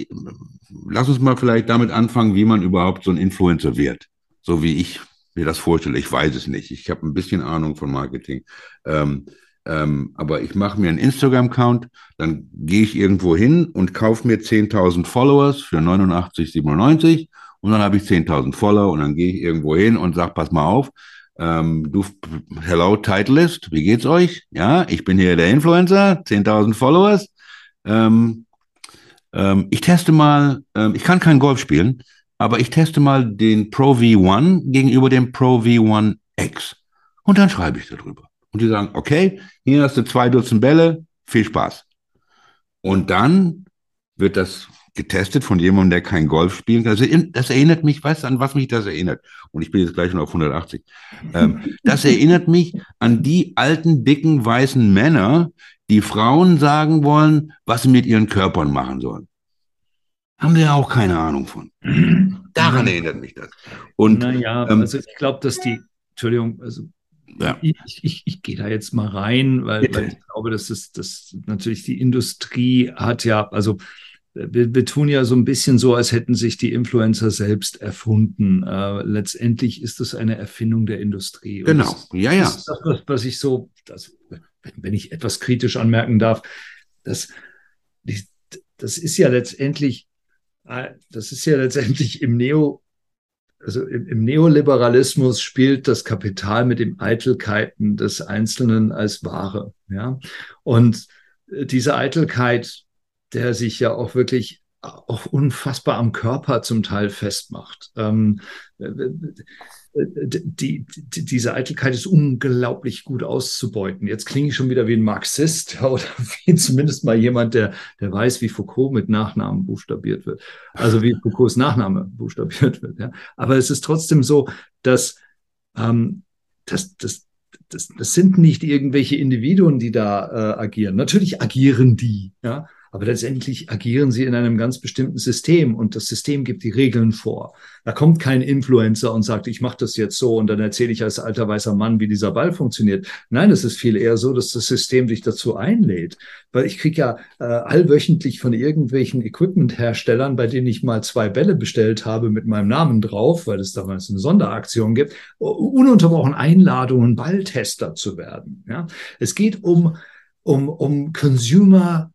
lass uns mal vielleicht damit anfangen, wie man überhaupt so ein Influencer wird. So wie ich mir das vorstelle. Ich weiß es nicht. Ich habe ein bisschen Ahnung von Marketing. Ähm, ähm, aber ich mache mir einen Instagram-Account, dann gehe ich irgendwo hin und kaufe mir 10.000 Followers für 89,97 und dann habe ich 10.000 Follower und dann gehe ich irgendwo hin und sage, pass mal auf, ähm, du, hello Titleist, wie geht's euch? Ja, ich bin hier der Influencer, 10.000 Followers. Ähm, ähm, ich teste mal, ähm, ich kann kein Golf spielen, aber ich teste mal den Pro V1 gegenüber dem Pro V1 X. Und dann schreibe ich darüber. Und die sagen, okay, hier hast du zwei Dutzend Bälle, viel Spaß. Und dann wird das getestet von jemandem, der kein Golf spielen kann. Das erinnert mich, weißt du, an was mich das erinnert? Und ich bin jetzt gleich schon auf 180. Ähm, [laughs] das erinnert mich an die alten, dicken, weißen Männer, die Frauen sagen wollen, was sie mit ihren Körpern machen sollen haben wir ja auch keine Ahnung von. [clears throat] Daran erinnert mich das. Und, naja, ähm, also ich glaube, dass die, Entschuldigung, also ja. ich, ich, ich gehe da jetzt mal rein, weil, weil ich glaube, dass es das natürlich die Industrie hat ja, also wir, wir, tun ja so ein bisschen so, als hätten sich die Influencer selbst erfunden. Äh, letztendlich ist das eine Erfindung der Industrie. genau, das, ja, ja. Das ist das, was ich so, das, wenn ich etwas kritisch anmerken darf, das, das ist ja letztendlich Ah, das ist ja letztendlich im Neo, also im, im Neoliberalismus spielt das Kapital mit den Eitelkeiten des Einzelnen als Ware. Ja, und äh, diese Eitelkeit, der sich ja auch wirklich auch unfassbar am Körper zum Teil festmacht. Ähm, äh, die, die, diese Eitelkeit ist unglaublich gut auszubeuten. Jetzt klinge ich schon wieder wie ein Marxist [laughs] oder wie zumindest mal jemand, der, der weiß, wie Foucault mit Nachnamen buchstabiert wird. Also wie Foucaults Nachname buchstabiert wird. Ja. Aber es ist trotzdem so, dass ähm, das, das, das, das sind nicht irgendwelche Individuen, die da äh, agieren. Natürlich agieren die, ja. Aber letztendlich agieren sie in einem ganz bestimmten System und das System gibt die Regeln vor. Da kommt kein Influencer und sagt, ich mache das jetzt so und dann erzähle ich als alter weißer Mann, wie dieser Ball funktioniert. Nein, es ist viel eher so, dass das System dich dazu einlädt. Weil ich kriege ja äh, allwöchentlich von irgendwelchen Equipment-Herstellern, bei denen ich mal zwei Bälle bestellt habe mit meinem Namen drauf, weil es damals eine Sonderaktion gibt, ununterbrochen Einladungen, Balltester zu werden. Ja? Es geht um um, um Consumer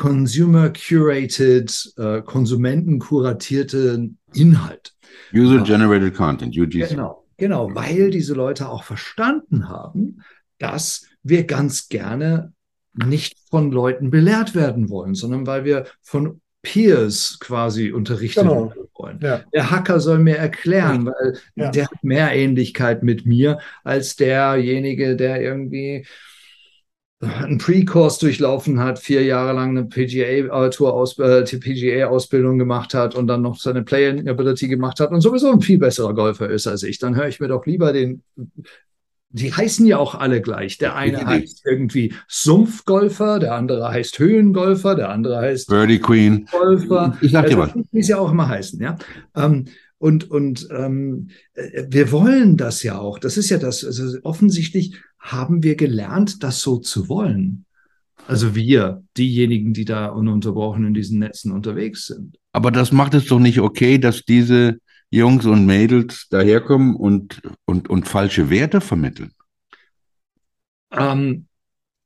Consumer-curated, äh, konsumentenkuratierten Inhalt. User-generated Content, UGC. Genau, genau, weil diese Leute auch verstanden haben, dass wir ganz gerne nicht von Leuten belehrt werden wollen, sondern weil wir von Peers quasi unterrichtet genau. werden wollen. Ja. Der Hacker soll mir erklären, weil ja. der hat mehr Ähnlichkeit mit mir als derjenige, der irgendwie einen Pre-Course durchlaufen hat, vier Jahre lang eine PGA-Tour, äh, PGA-Ausbildung gemacht hat und dann noch seine Playing Ability gemacht hat und sowieso ein viel besserer Golfer ist als ich, dann höre ich mir doch lieber den. Die heißen ja auch alle gleich. Der eine heißt irgendwie Sumpfgolfer, der andere heißt Höhengolfer, der andere heißt Birdie Queen. Golfer. Ich sag dir was. Wie sie auch immer heißen, ja. Ähm, und, und ähm, äh, wir wollen das ja auch. Das ist ja das. Also offensichtlich haben wir gelernt, das so zu wollen. Also wir, diejenigen, die da ununterbrochen in diesen Netzen unterwegs sind. Aber das macht es doch nicht okay, dass diese Jungs und Mädels daherkommen und, und, und falsche Werte vermitteln. Ähm,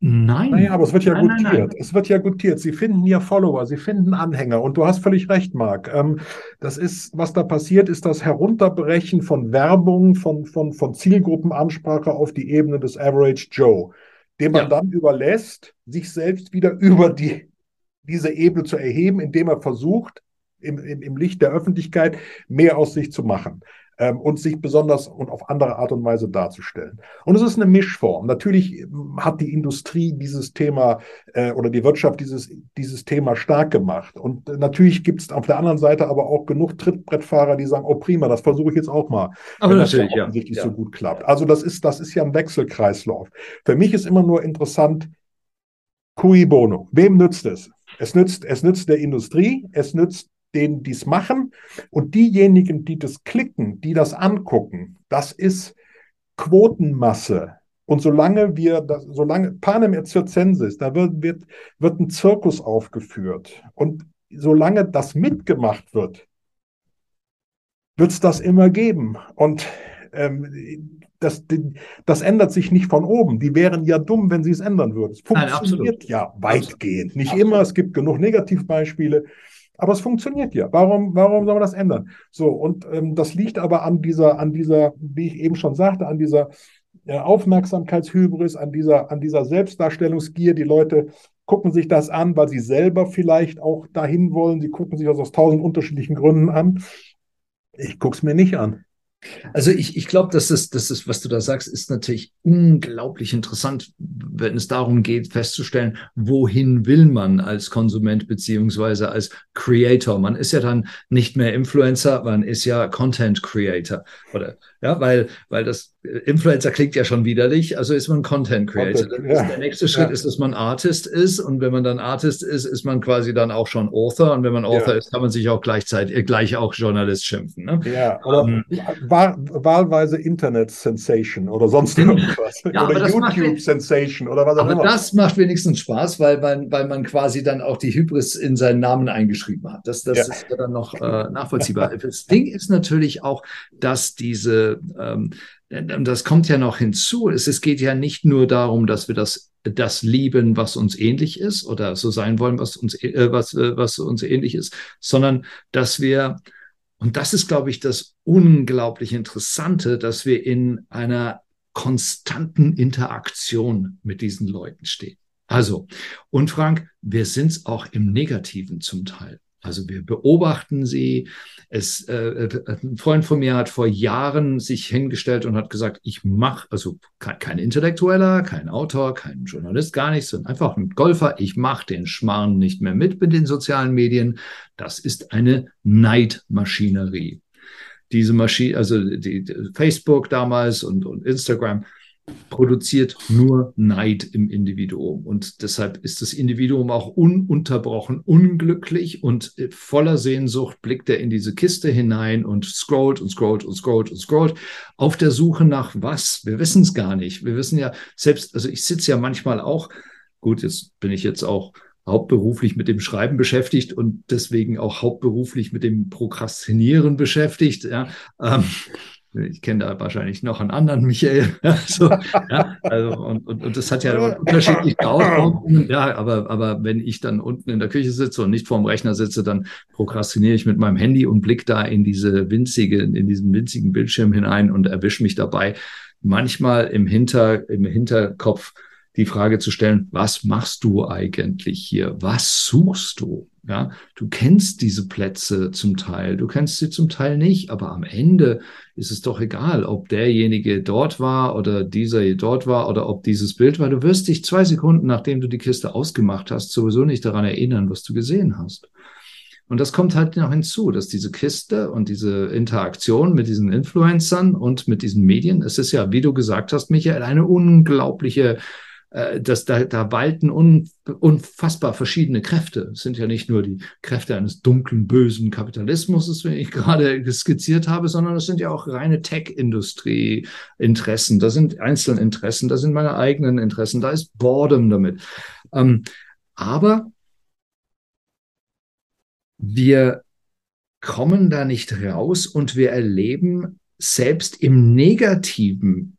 Nein. Naja, aber es wird ja nein, gutiert. Nein, nein. Es wird ja gutiert. Sie finden ja Follower, sie finden Anhänger. Und du hast völlig recht, Marc. Ähm, das ist, was da passiert, ist das Herunterbrechen von Werbung, von, von, von Zielgruppenansprache auf die Ebene des Average Joe, dem man ja. dann überlässt, sich selbst wieder [laughs] über die, diese Ebene zu erheben, indem er versucht, im, im, im Licht der Öffentlichkeit mehr aus sich zu machen ähm, und sich besonders und auf andere Art und Weise darzustellen. Und es ist eine Mischform. Natürlich ähm, hat die Industrie dieses Thema äh, oder die Wirtschaft dieses, dieses Thema stark gemacht. Und äh, natürlich gibt es auf der anderen Seite aber auch genug Trittbrettfahrer, die sagen, oh prima, das versuche ich jetzt auch mal. Aber das ja offensichtlich ja. so gut klappt. Also das ist, das ist ja ein Wechselkreislauf. Für mich ist immer nur interessant, cui bono. Wem nützt es? Es nützt, es nützt der Industrie, es nützt denen dies machen. Und diejenigen, die das klicken, die das angucken, das ist Quotenmasse. Und solange wir, das, solange Panem et Circensis, da wird, wird, wird ein Zirkus aufgeführt. Und solange das mitgemacht wird, wird es das immer geben. Und ähm, das, das ändert sich nicht von oben. Die wären ja dumm, wenn sie es ändern würden. Es funktioniert Nein, ja weitgehend. Nicht absolut. immer, es gibt genug Negativbeispiele. Aber es funktioniert ja. Warum, warum soll man das ändern? So, und ähm, das liegt aber an dieser, an dieser, wie ich eben schon sagte, an dieser äh, Aufmerksamkeitshybris, an dieser, an dieser Selbstdarstellungsgier. Die Leute gucken sich das an, weil sie selber vielleicht auch dahin wollen. Sie gucken sich das aus tausend unterschiedlichen Gründen an. Ich gucke es mir nicht an. Also ich, ich glaube, dass das, das ist, was du da sagst, ist natürlich unglaublich interessant, wenn es darum geht, festzustellen, wohin will man als Konsument beziehungsweise als Creator. Man ist ja dann nicht mehr Influencer, man ist ja Content Creator. Oder ja, weil, weil das Influencer klingt ja schon widerlich, also ist man Content Creator. Content, ja. Der nächste Schritt ja. ist, dass man Artist ist und wenn man dann Artist ist, ist man quasi dann auch schon Author und wenn man Author ja. ist, kann man sich auch gleichzeitig äh, gleich auch Journalist schimpfen. Ne? Ja, oder um, wahl, wahlweise Internet Sensation oder sonst irgendwas. ja, oder YouTube Sensation oder was auch aber immer. das macht wenigstens Spaß, weil man, weil man quasi dann auch die Hybris in seinen Namen eingeschrieben hat. Das, das ist ja dann noch äh, nachvollziehbar. [laughs] das Ding ist natürlich auch, dass diese ähm, das kommt ja noch hinzu. Es, es geht ja nicht nur darum, dass wir das, das lieben, was uns ähnlich ist oder so sein wollen, was uns, äh, was, äh, was uns ähnlich ist, sondern dass wir, und das ist, glaube ich, das unglaublich Interessante, dass wir in einer konstanten Interaktion mit diesen Leuten stehen. Also, und Frank, wir sind es auch im Negativen zum Teil. Also wir beobachten sie. Es, äh, äh, ein Freund von mir hat vor Jahren sich hingestellt und hat gesagt, ich mache, also kein, kein, Intellektueller, kein Autor, kein Journalist, gar nichts, sondern einfach ein Golfer. Ich mache den Schmarrn nicht mehr mit mit den sozialen Medien. Das ist eine Neidmaschinerie. Diese Maschine, also die, die Facebook damals und, und Instagram, produziert nur Neid im Individuum. Und deshalb ist das Individuum auch ununterbrochen unglücklich und voller Sehnsucht blickt er in diese Kiste hinein und scrollt und scrollt und scrollt und scrollt auf der Suche nach was. Wir wissen es gar nicht. Wir wissen ja selbst, also ich sitze ja manchmal auch, gut, jetzt bin ich jetzt auch hauptberuflich mit dem Schreiben beschäftigt und deswegen auch hauptberuflich mit dem Prokrastinieren beschäftigt. Ja. Ähm, ich kenne da wahrscheinlich noch einen anderen Michael. [laughs] so, ja, also, und, und, und das hat ja unterschiedliche Auswirkungen. Ja, aber, aber wenn ich dann unten in der Küche sitze und nicht vorm Rechner sitze, dann prokrastiniere ich mit meinem Handy und blicke da in diese winzige, in diesen winzigen Bildschirm hinein und erwische mich dabei, manchmal im Hinter, im Hinterkopf die Frage zu stellen, was machst du eigentlich hier? Was suchst du? Ja, du kennst diese Plätze zum Teil, du kennst sie zum Teil nicht, aber am Ende ist es doch egal, ob derjenige dort war oder dieser hier dort war oder ob dieses Bild war. Du wirst dich zwei Sekunden, nachdem du die Kiste ausgemacht hast, sowieso nicht daran erinnern, was du gesehen hast. Und das kommt halt noch hinzu, dass diese Kiste und diese Interaktion mit diesen Influencern und mit diesen Medien, es ist ja, wie du gesagt hast, Michael, eine unglaubliche äh, dass da, da walten un, unfassbar verschiedene Kräfte. Es sind ja nicht nur die Kräfte eines dunklen, bösen Kapitalismus, wie ich gerade skizziert habe, sondern es sind ja auch reine Tech-Industrie-Interessen. Da sind Einzelinteressen, da sind meine eigenen Interessen, da ist Boredom damit. Ähm, aber wir kommen da nicht raus und wir erleben selbst im Negativen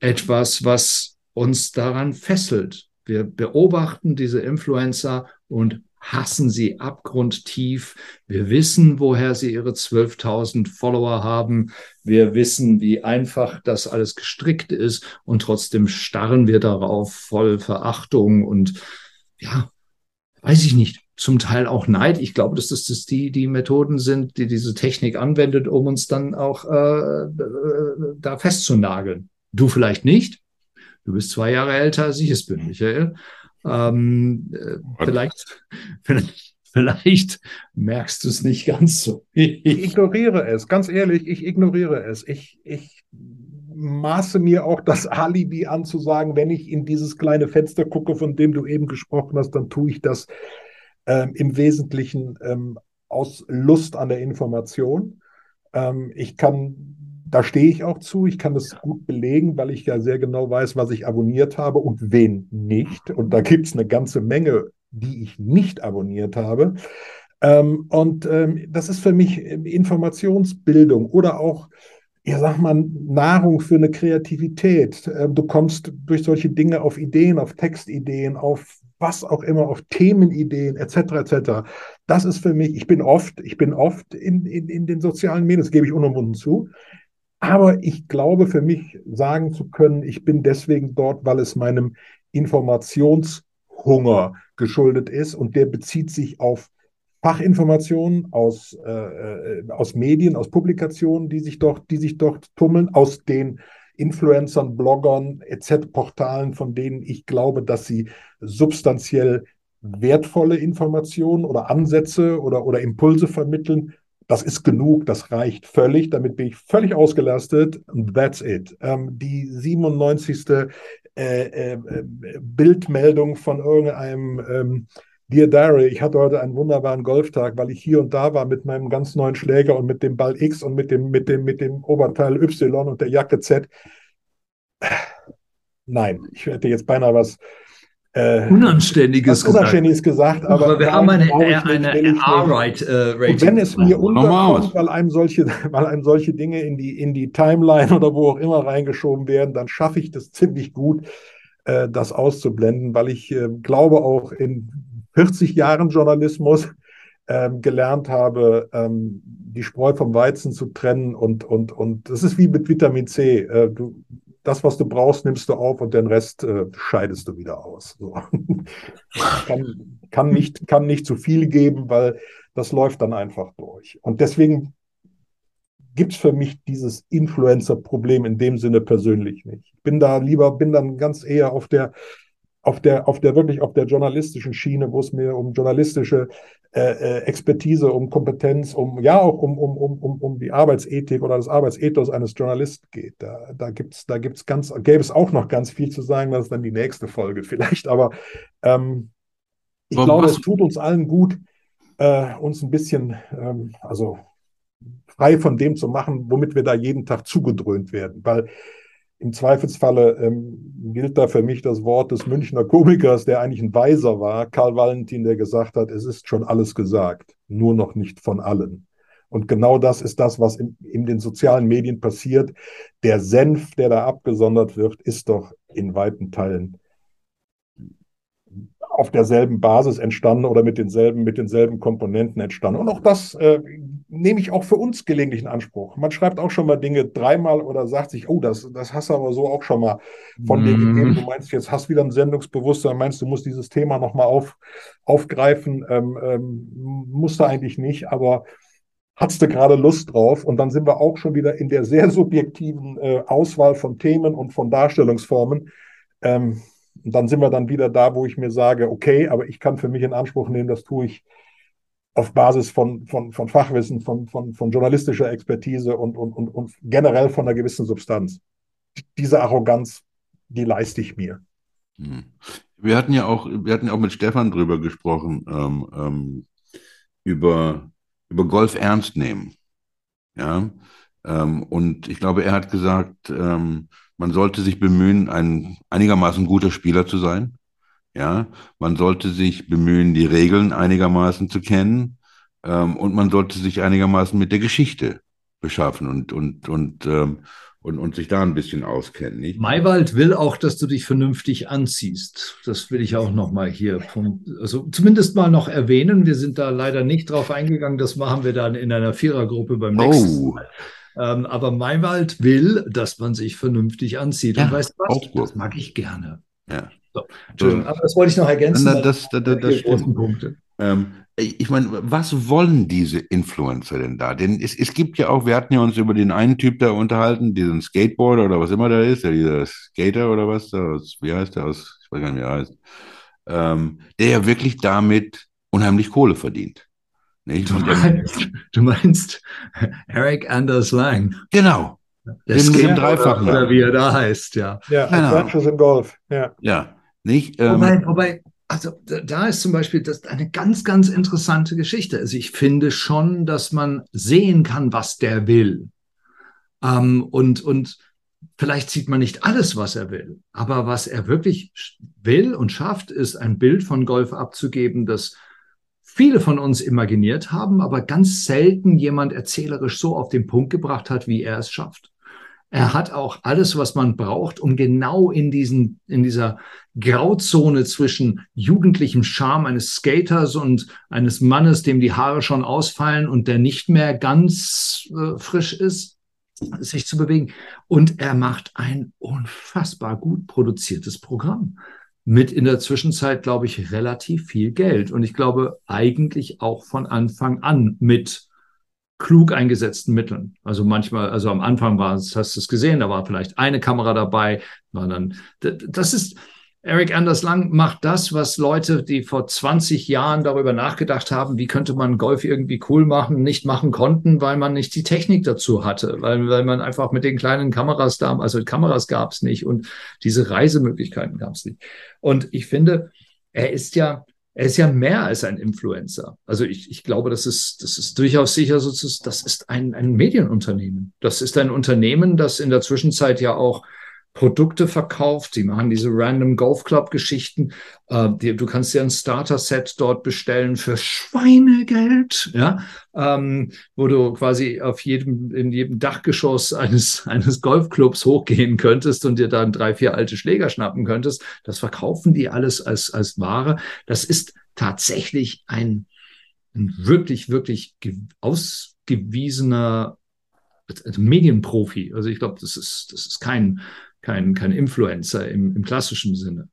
etwas, was uns daran fesselt. Wir beobachten diese Influencer und hassen sie abgrundtief. Wir wissen, woher sie ihre 12.000 Follower haben. Wir wissen, wie einfach das alles gestrickt ist und trotzdem starren wir darauf voll Verachtung und ja, weiß ich nicht, zum Teil auch Neid. Ich glaube, dass das, das die, die Methoden sind, die diese Technik anwendet, um uns dann auch äh, äh da festzunageln. Du vielleicht nicht, Du bist zwei Jahre älter als ich es bin, Michael. Ähm, äh, vielleicht, vielleicht, vielleicht merkst du es nicht ganz so. ich ignoriere es, ganz ehrlich, ich ignoriere es. Ich, ich maße mir auch das Alibi an zu sagen, wenn ich in dieses kleine Fenster gucke, von dem du eben gesprochen hast, dann tue ich das ähm, im Wesentlichen ähm, aus Lust an der Information. Ähm, ich kann da stehe ich auch zu. Ich kann das gut belegen, weil ich ja sehr genau weiß, was ich abonniert habe und wen nicht. Und da gibt es eine ganze Menge, die ich nicht abonniert habe. Ähm, und ähm, das ist für mich Informationsbildung oder auch ja, sag mal, Nahrung für eine Kreativität. Ähm, du kommst durch solche Dinge auf Ideen, auf Textideen, auf was auch immer, auf Themenideen, etc., etc. Das ist für mich, ich bin oft, ich bin oft in, in, in den sozialen Medien, das gebe ich unumwunden zu. Aber ich glaube, für mich sagen zu können, ich bin deswegen dort, weil es meinem Informationshunger geschuldet ist und der bezieht sich auf Fachinformationen aus, äh, äh, aus Medien, aus Publikationen, die sich dort, die sich dort tummeln, aus den Influencern, Bloggern, etc. Portalen, von denen ich glaube, dass sie substanziell wertvolle Informationen oder Ansätze oder, oder Impulse vermitteln. Das ist genug, das reicht völlig. Damit bin ich völlig ausgelastet. That's it. Ähm, die 97. Äh, äh, Bildmeldung von irgendeinem ähm, Dear Diary, ich hatte heute einen wunderbaren Golftag, weil ich hier und da war mit meinem ganz neuen Schläger und mit dem Ball X und mit dem, mit dem, mit dem Oberteil Y und der Jacke Z. Nein, ich hätte jetzt beinahe was äh, Unanständiges, Unanständiges gesagt. aber, aber wir haben eine, eine, eine R-Right-Rating. Äh, wenn es mir unterkommt, weil einem, solche, [laughs] weil einem solche Dinge in die, in die Timeline oder wo auch immer reingeschoben werden, dann schaffe ich das ziemlich gut, äh, das auszublenden, weil ich äh, glaube auch in 40 Jahren Journalismus ähm, gelernt habe, ähm, die Spreu vom Weizen zu trennen und, und, und das ist wie mit Vitamin C. Äh, du, das, was du brauchst, nimmst du auf und den Rest äh, scheidest du wieder aus. So. [laughs] kann, kann, nicht, kann nicht zu viel geben, weil das läuft dann einfach durch. Und deswegen gibt es für mich dieses Influencer-Problem in dem Sinne persönlich nicht. Ich bin da lieber, bin dann ganz eher auf der auf der, auf der wirklich auf der journalistischen Schiene, wo es mir um journalistische äh, äh, Expertise, um Kompetenz, um ja auch um, um, um, um, um die Arbeitsethik oder das Arbeitsethos eines Journalisten geht. Da, da gibt es da gibt's ganz, gäbe es auch noch ganz viel zu sagen, das ist dann die nächste Folge vielleicht. Aber ähm, ich Warum glaube, es tut uns allen gut, äh, uns ein bisschen, ähm, also frei von dem zu machen, womit wir da jeden Tag zugedröhnt werden. Weil im Zweifelsfalle ähm, gilt da für mich das Wort des Münchner Komikers, der eigentlich ein Weiser war, Karl Valentin, der gesagt hat, es ist schon alles gesagt, nur noch nicht von allen. Und genau das ist das, was in, in den sozialen Medien passiert. Der Senf, der da abgesondert wird, ist doch in weiten Teilen auf derselben Basis entstanden oder mit denselben, mit denselben Komponenten entstanden. Und auch das äh, nehme ich auch für uns gelegentlich in Anspruch. Man schreibt auch schon mal Dinge dreimal oder sagt sich, oh, das, das hast du aber so auch schon mal von mm. dir mhm. gegeben. Du meinst, jetzt hast wieder ein Sendungsbewusstsein, meinst, du musst dieses Thema nochmal auf, aufgreifen. Ähm, ähm, musste eigentlich nicht, aber hattest du gerade Lust drauf? Und dann sind wir auch schon wieder in der sehr subjektiven äh, Auswahl von Themen und von Darstellungsformen. Ähm, und dann sind wir dann wieder da, wo ich mir sage, okay, aber ich kann für mich in Anspruch nehmen, das tue ich auf Basis von, von, von Fachwissen, von, von, von journalistischer Expertise und, und, und, und generell von einer gewissen Substanz. Diese Arroganz, die leiste ich mir. Hm. Wir hatten ja auch, wir hatten auch mit Stefan drüber gesprochen, ähm, ähm, über, über Golf ernst nehmen. Ja. Ähm, und ich glaube, er hat gesagt, ähm, man sollte sich bemühen, ein einigermaßen guter Spieler zu sein. Ja, man sollte sich bemühen, die Regeln einigermaßen zu kennen. Ähm, und man sollte sich einigermaßen mit der Geschichte beschaffen und, und, und, ähm, und, und sich da ein bisschen auskennen. Nicht? Maywald will auch, dass du dich vernünftig anziehst. Das will ich auch noch mal hier, also zumindest mal noch erwähnen. Wir sind da leider nicht drauf eingegangen. Das machen wir dann in einer Vierergruppe beim nächsten oh. Mal. Ähm, aber Maywald will, dass man sich vernünftig anzieht. Ja, Und weißt du was? Das mag ich gerne. Ja. So, Entschuldigung, aber das wollte ich noch ergänzen. Das, das, das, das stimmt. Punkte. Ähm, ich meine, was wollen diese Influencer denn da? Denn es, es gibt ja auch, wir hatten ja uns über den einen Typ da unterhalten, diesen Skateboarder oder was immer da ist, der dieser Skater oder was da, aus, wie heißt der aus, ich weiß gar nicht, wie er heißt, ähm, der ja wirklich damit unheimlich Kohle verdient. Nicht? Du, meinst, du meinst Eric Anders Lang. Genau. Der den, mit dem Dreifachen. Oder, oder, wie er da heißt, ja. Ja, genau. Adventures in Golf. Ja. Ja. Nicht, ähm, wobei, wobei, also da ist zum Beispiel das eine ganz, ganz interessante Geschichte. Also ich finde schon, dass man sehen kann, was der will. Ähm, und, und vielleicht sieht man nicht alles, was er will. Aber was er wirklich will und schafft, ist ein Bild von Golf abzugeben, das viele von uns imaginiert haben, aber ganz selten jemand erzählerisch so auf den Punkt gebracht hat, wie er es schafft. Er hat auch alles, was man braucht, um genau in diesen, in dieser Grauzone zwischen jugendlichem Charme eines Skaters und eines Mannes, dem die Haare schon ausfallen und der nicht mehr ganz äh, frisch ist, sich zu bewegen. Und er macht ein unfassbar gut produziertes Programm mit in der Zwischenzeit, glaube ich, relativ viel Geld. Und ich glaube eigentlich auch von Anfang an mit klug eingesetzten Mitteln. Also manchmal, also am Anfang war es, hast du es gesehen, da war vielleicht eine Kamera dabei, war dann, das ist, Eric Anders Lang macht das, was Leute, die vor 20 Jahren darüber nachgedacht haben, wie könnte man Golf irgendwie cool machen, nicht machen konnten, weil man nicht die Technik dazu hatte, weil, weil man einfach mit den kleinen Kameras da, also Kameras gab es nicht und diese Reisemöglichkeiten gab es nicht. Und ich finde, er ist ja, er ist ja mehr als ein Influencer. Also ich, ich glaube, das ist, das ist durchaus sicher, so, das ist ein, ein Medienunternehmen. Das ist ein Unternehmen, das in der Zwischenzeit ja auch Produkte verkauft. Sie machen diese Random Golf Club Geschichten. Äh, die, du kannst dir ein Starter Set dort bestellen für Schweinegeld, ja, ähm, wo du quasi auf jedem, in jedem Dachgeschoss eines, [laughs] eines Golfclubs hochgehen könntest und dir dann drei, vier alte Schläger schnappen könntest. Das verkaufen die alles als, als Ware. Das ist tatsächlich ein, ein wirklich, wirklich ausgewiesener Medienprofi. Also ich glaube, das ist, das ist kein, kein, kein Influencer im, im klassischen Sinne.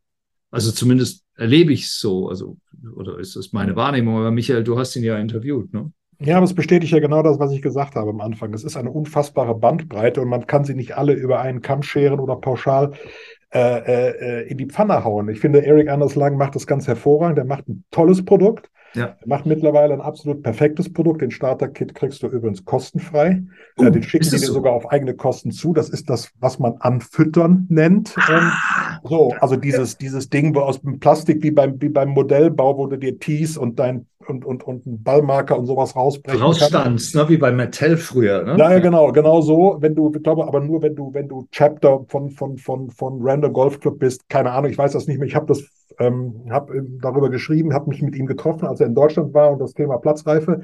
Also zumindest erlebe ich es so, also, oder ist das meine Wahrnehmung? Aber Michael, du hast ihn ja interviewt, ne? Ja, aber es bestätigt ja genau das, was ich gesagt habe am Anfang. Es ist eine unfassbare Bandbreite und man kann sie nicht alle über einen Kamm scheren oder pauschal äh, äh, in die Pfanne hauen. Ich finde, Eric Anders Lang macht das ganz hervorragend. Er macht ein tolles Produkt. Ja. Er macht mittlerweile ein absolut perfektes Produkt. Den Starter-Kit kriegst du übrigens kostenfrei. Uh, den schicken die dir so? sogar auf eigene Kosten zu. Das ist das, was man Anfüttern nennt. Ah, so, also dieses, dieses Ding wo aus dem Plastik wie beim, wie beim Modellbau, wo du dir Tees und dein und, und, und einen Ballmarker und sowas rausbrechen Rausstands, ne, wie bei Mattel früher. Ne? Ja, ja, genau, genau so. Wenn du, ich glaube, aber nur wenn du, wenn du Chapter von, von, von, von Random Golf Club bist, keine Ahnung, ich weiß das nicht mehr. Ich habe das ähm, habe darüber geschrieben, habe mich mit ihm getroffen, als er in Deutschland war und das Thema Platzreife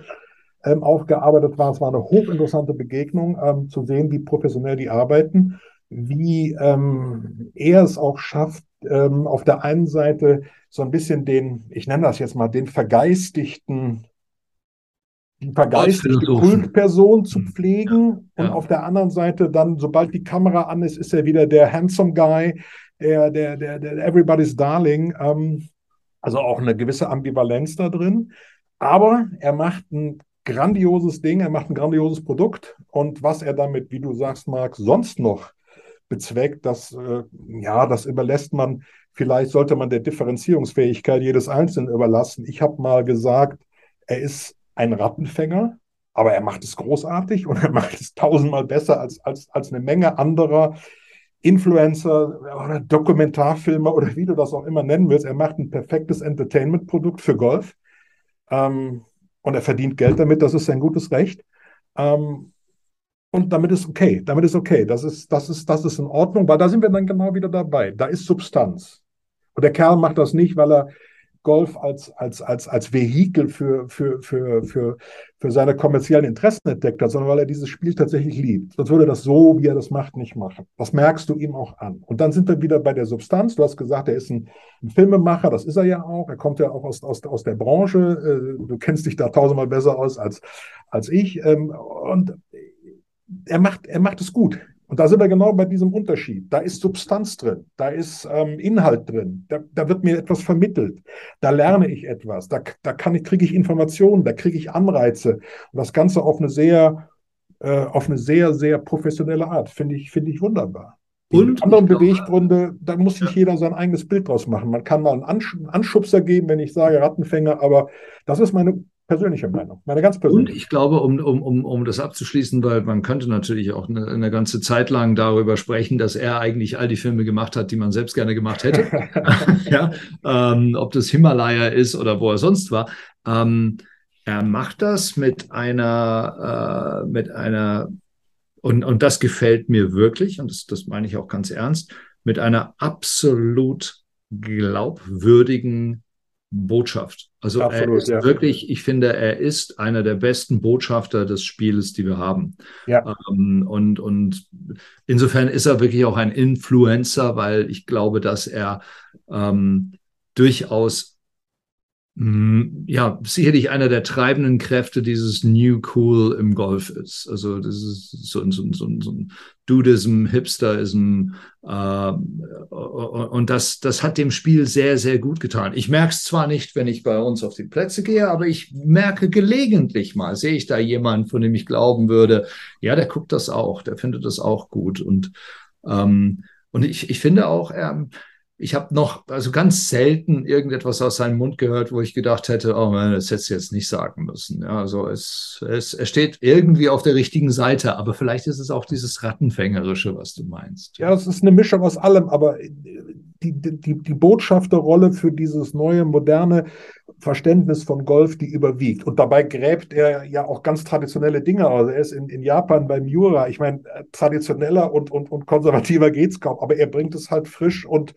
ähm, aufgearbeitet war. Es war eine hochinteressante Begegnung, ähm, zu sehen, wie professionell die arbeiten, wie ähm, er es auch schafft, ähm, auf der einen Seite so ein bisschen den, ich nenne das jetzt mal, den vergeistigten die vergeistigte Kultperson zu mhm. pflegen ja. und auf der anderen Seite dann, sobald die Kamera an ist, ist er wieder der handsome Guy, der, der, der, der Everybody's Darling. Ähm, also auch eine gewisse Ambivalenz da drin. Aber er macht ein grandioses Ding, er macht ein grandioses Produkt. Und was er damit, wie du sagst, Marc, sonst noch bezweckt, das, äh, ja, das überlässt man, vielleicht sollte man der Differenzierungsfähigkeit jedes Einzelnen überlassen. Ich habe mal gesagt, er ist ein Rattenfänger, aber er macht es großartig und [laughs] er macht es tausendmal besser als, als, als eine Menge anderer Influencer oder Dokumentarfilmer oder wie du das auch immer nennen willst. Er macht ein perfektes Entertainment-Produkt für Golf ähm, und er verdient Geld damit, das ist sein gutes Recht. Ähm, und damit ist okay, damit ist okay, das ist, das, ist, das ist in Ordnung, weil da sind wir dann genau wieder dabei. Da ist Substanz. Und der Kerl macht das nicht, weil er Golf als, als, als, als Vehikel für, für, für, für, für seine kommerziellen Interessen entdeckt hat, sondern weil er dieses Spiel tatsächlich liebt. Sonst würde er das so, wie er das macht, nicht machen. Das merkst du ihm auch an. Und dann sind wir wieder bei der Substanz. Du hast gesagt, er ist ein, ein Filmemacher, das ist er ja auch. Er kommt ja auch aus, aus, aus der Branche. Äh, du kennst dich da tausendmal besser aus als, als ich. Ähm, und er macht, er macht es gut. Und da sind wir genau bei diesem Unterschied. Da ist Substanz drin, da ist ähm, Inhalt drin, da, da, wird mir etwas vermittelt, da lerne ich etwas, da, da kann ich, kriege ich Informationen, da kriege ich Anreize. Und das Ganze auf eine sehr, äh, auf eine sehr, sehr professionelle Art. Finde ich, finde ich wunderbar. Und anderen Beweggründe, da muss sich ja. jeder sein eigenes Bild draus machen. Man kann mal einen Anschubser geben, wenn ich sage Rattenfänger, aber das ist meine persönliche Meinung, meine ganz persönliche. Und ich glaube, um, um, um, um das abzuschließen, weil man könnte natürlich auch eine, eine ganze Zeit lang darüber sprechen, dass er eigentlich all die Filme gemacht hat, die man selbst gerne gemacht hätte. [laughs] [laughs] ja, ähm, ob das Himalaya ist oder wo er sonst war. Ähm, er macht das mit einer, äh, mit einer, und, und das gefällt mir wirklich, und das, das meine ich auch ganz ernst, mit einer absolut glaubwürdigen Botschaft. Also Absolut, er ist ja. wirklich, ich finde, er ist einer der besten Botschafter des Spiels, die wir haben. Ja. Ähm, und, und insofern ist er wirklich auch ein Influencer, weil ich glaube, dass er ähm, durchaus ja, sicherlich einer der treibenden Kräfte dieses New Cool im Golf ist. Also das ist so, so, so, so ein Dudism, Hipsterism äh, und das, das hat dem Spiel sehr, sehr gut getan. Ich merke es zwar nicht, wenn ich bei uns auf die Plätze gehe, aber ich merke gelegentlich mal, sehe ich da jemanden, von dem ich glauben würde, ja, der guckt das auch, der findet das auch gut und ähm, und ich, ich finde auch, er, ich habe noch, also ganz selten irgendetwas aus seinem Mund gehört, wo ich gedacht hätte, oh man, das hätte du jetzt nicht sagen müssen. Ja, also es, es, er steht irgendwie auf der richtigen Seite, aber vielleicht ist es auch dieses Rattenfängerische, was du meinst. Ja, es ist eine Mischung aus allem, aber die, die, die Botschafterrolle für dieses neue, moderne Verständnis von Golf, die überwiegt. Und dabei gräbt er ja auch ganz traditionelle Dinge. Also er ist in, in Japan beim Jura. Ich meine, traditioneller und, und, und konservativer geht es kaum, aber er bringt es halt frisch und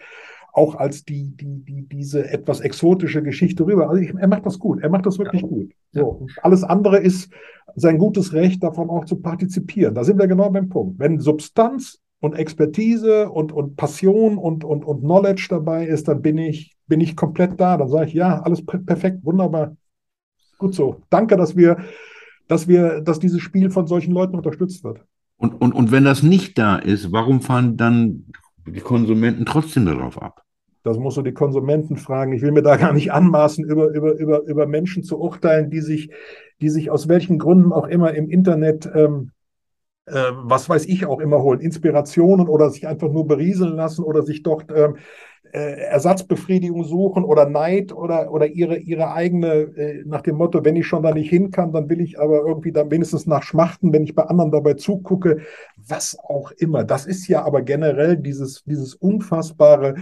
auch als die, die, die, diese etwas exotische Geschichte rüber. Also ich, er macht das gut, er macht das wirklich ja. gut. So. alles andere ist sein gutes Recht, davon auch zu partizipieren. Da sind wir genau beim Punkt. Wenn Substanz und Expertise und, und Passion und, und, und Knowledge dabei ist, dann bin ich, bin ich komplett da. Dann sage ich, ja, alles perfekt, wunderbar. Gut so. Danke, dass wir, dass wir, dass dieses Spiel von solchen Leuten unterstützt wird. Und, und, und wenn das nicht da ist, warum fahren dann die Konsumenten trotzdem darauf ab? Das musst du die Konsumenten fragen. Ich will mir da gar nicht anmaßen, über, über, über, über Menschen zu urteilen, die sich, die sich aus welchen Gründen auch immer im Internet, ähm, äh, was weiß ich auch immer holen, Inspirationen oder sich einfach nur berieseln lassen oder sich dort ähm, äh, Ersatzbefriedigung suchen oder Neid oder, oder ihre, ihre eigene, äh, nach dem Motto, wenn ich schon da nicht hin kann, dann will ich aber irgendwie dann wenigstens nach Schmachten, wenn ich bei anderen dabei zugucke, was auch immer. Das ist ja aber generell dieses, dieses unfassbare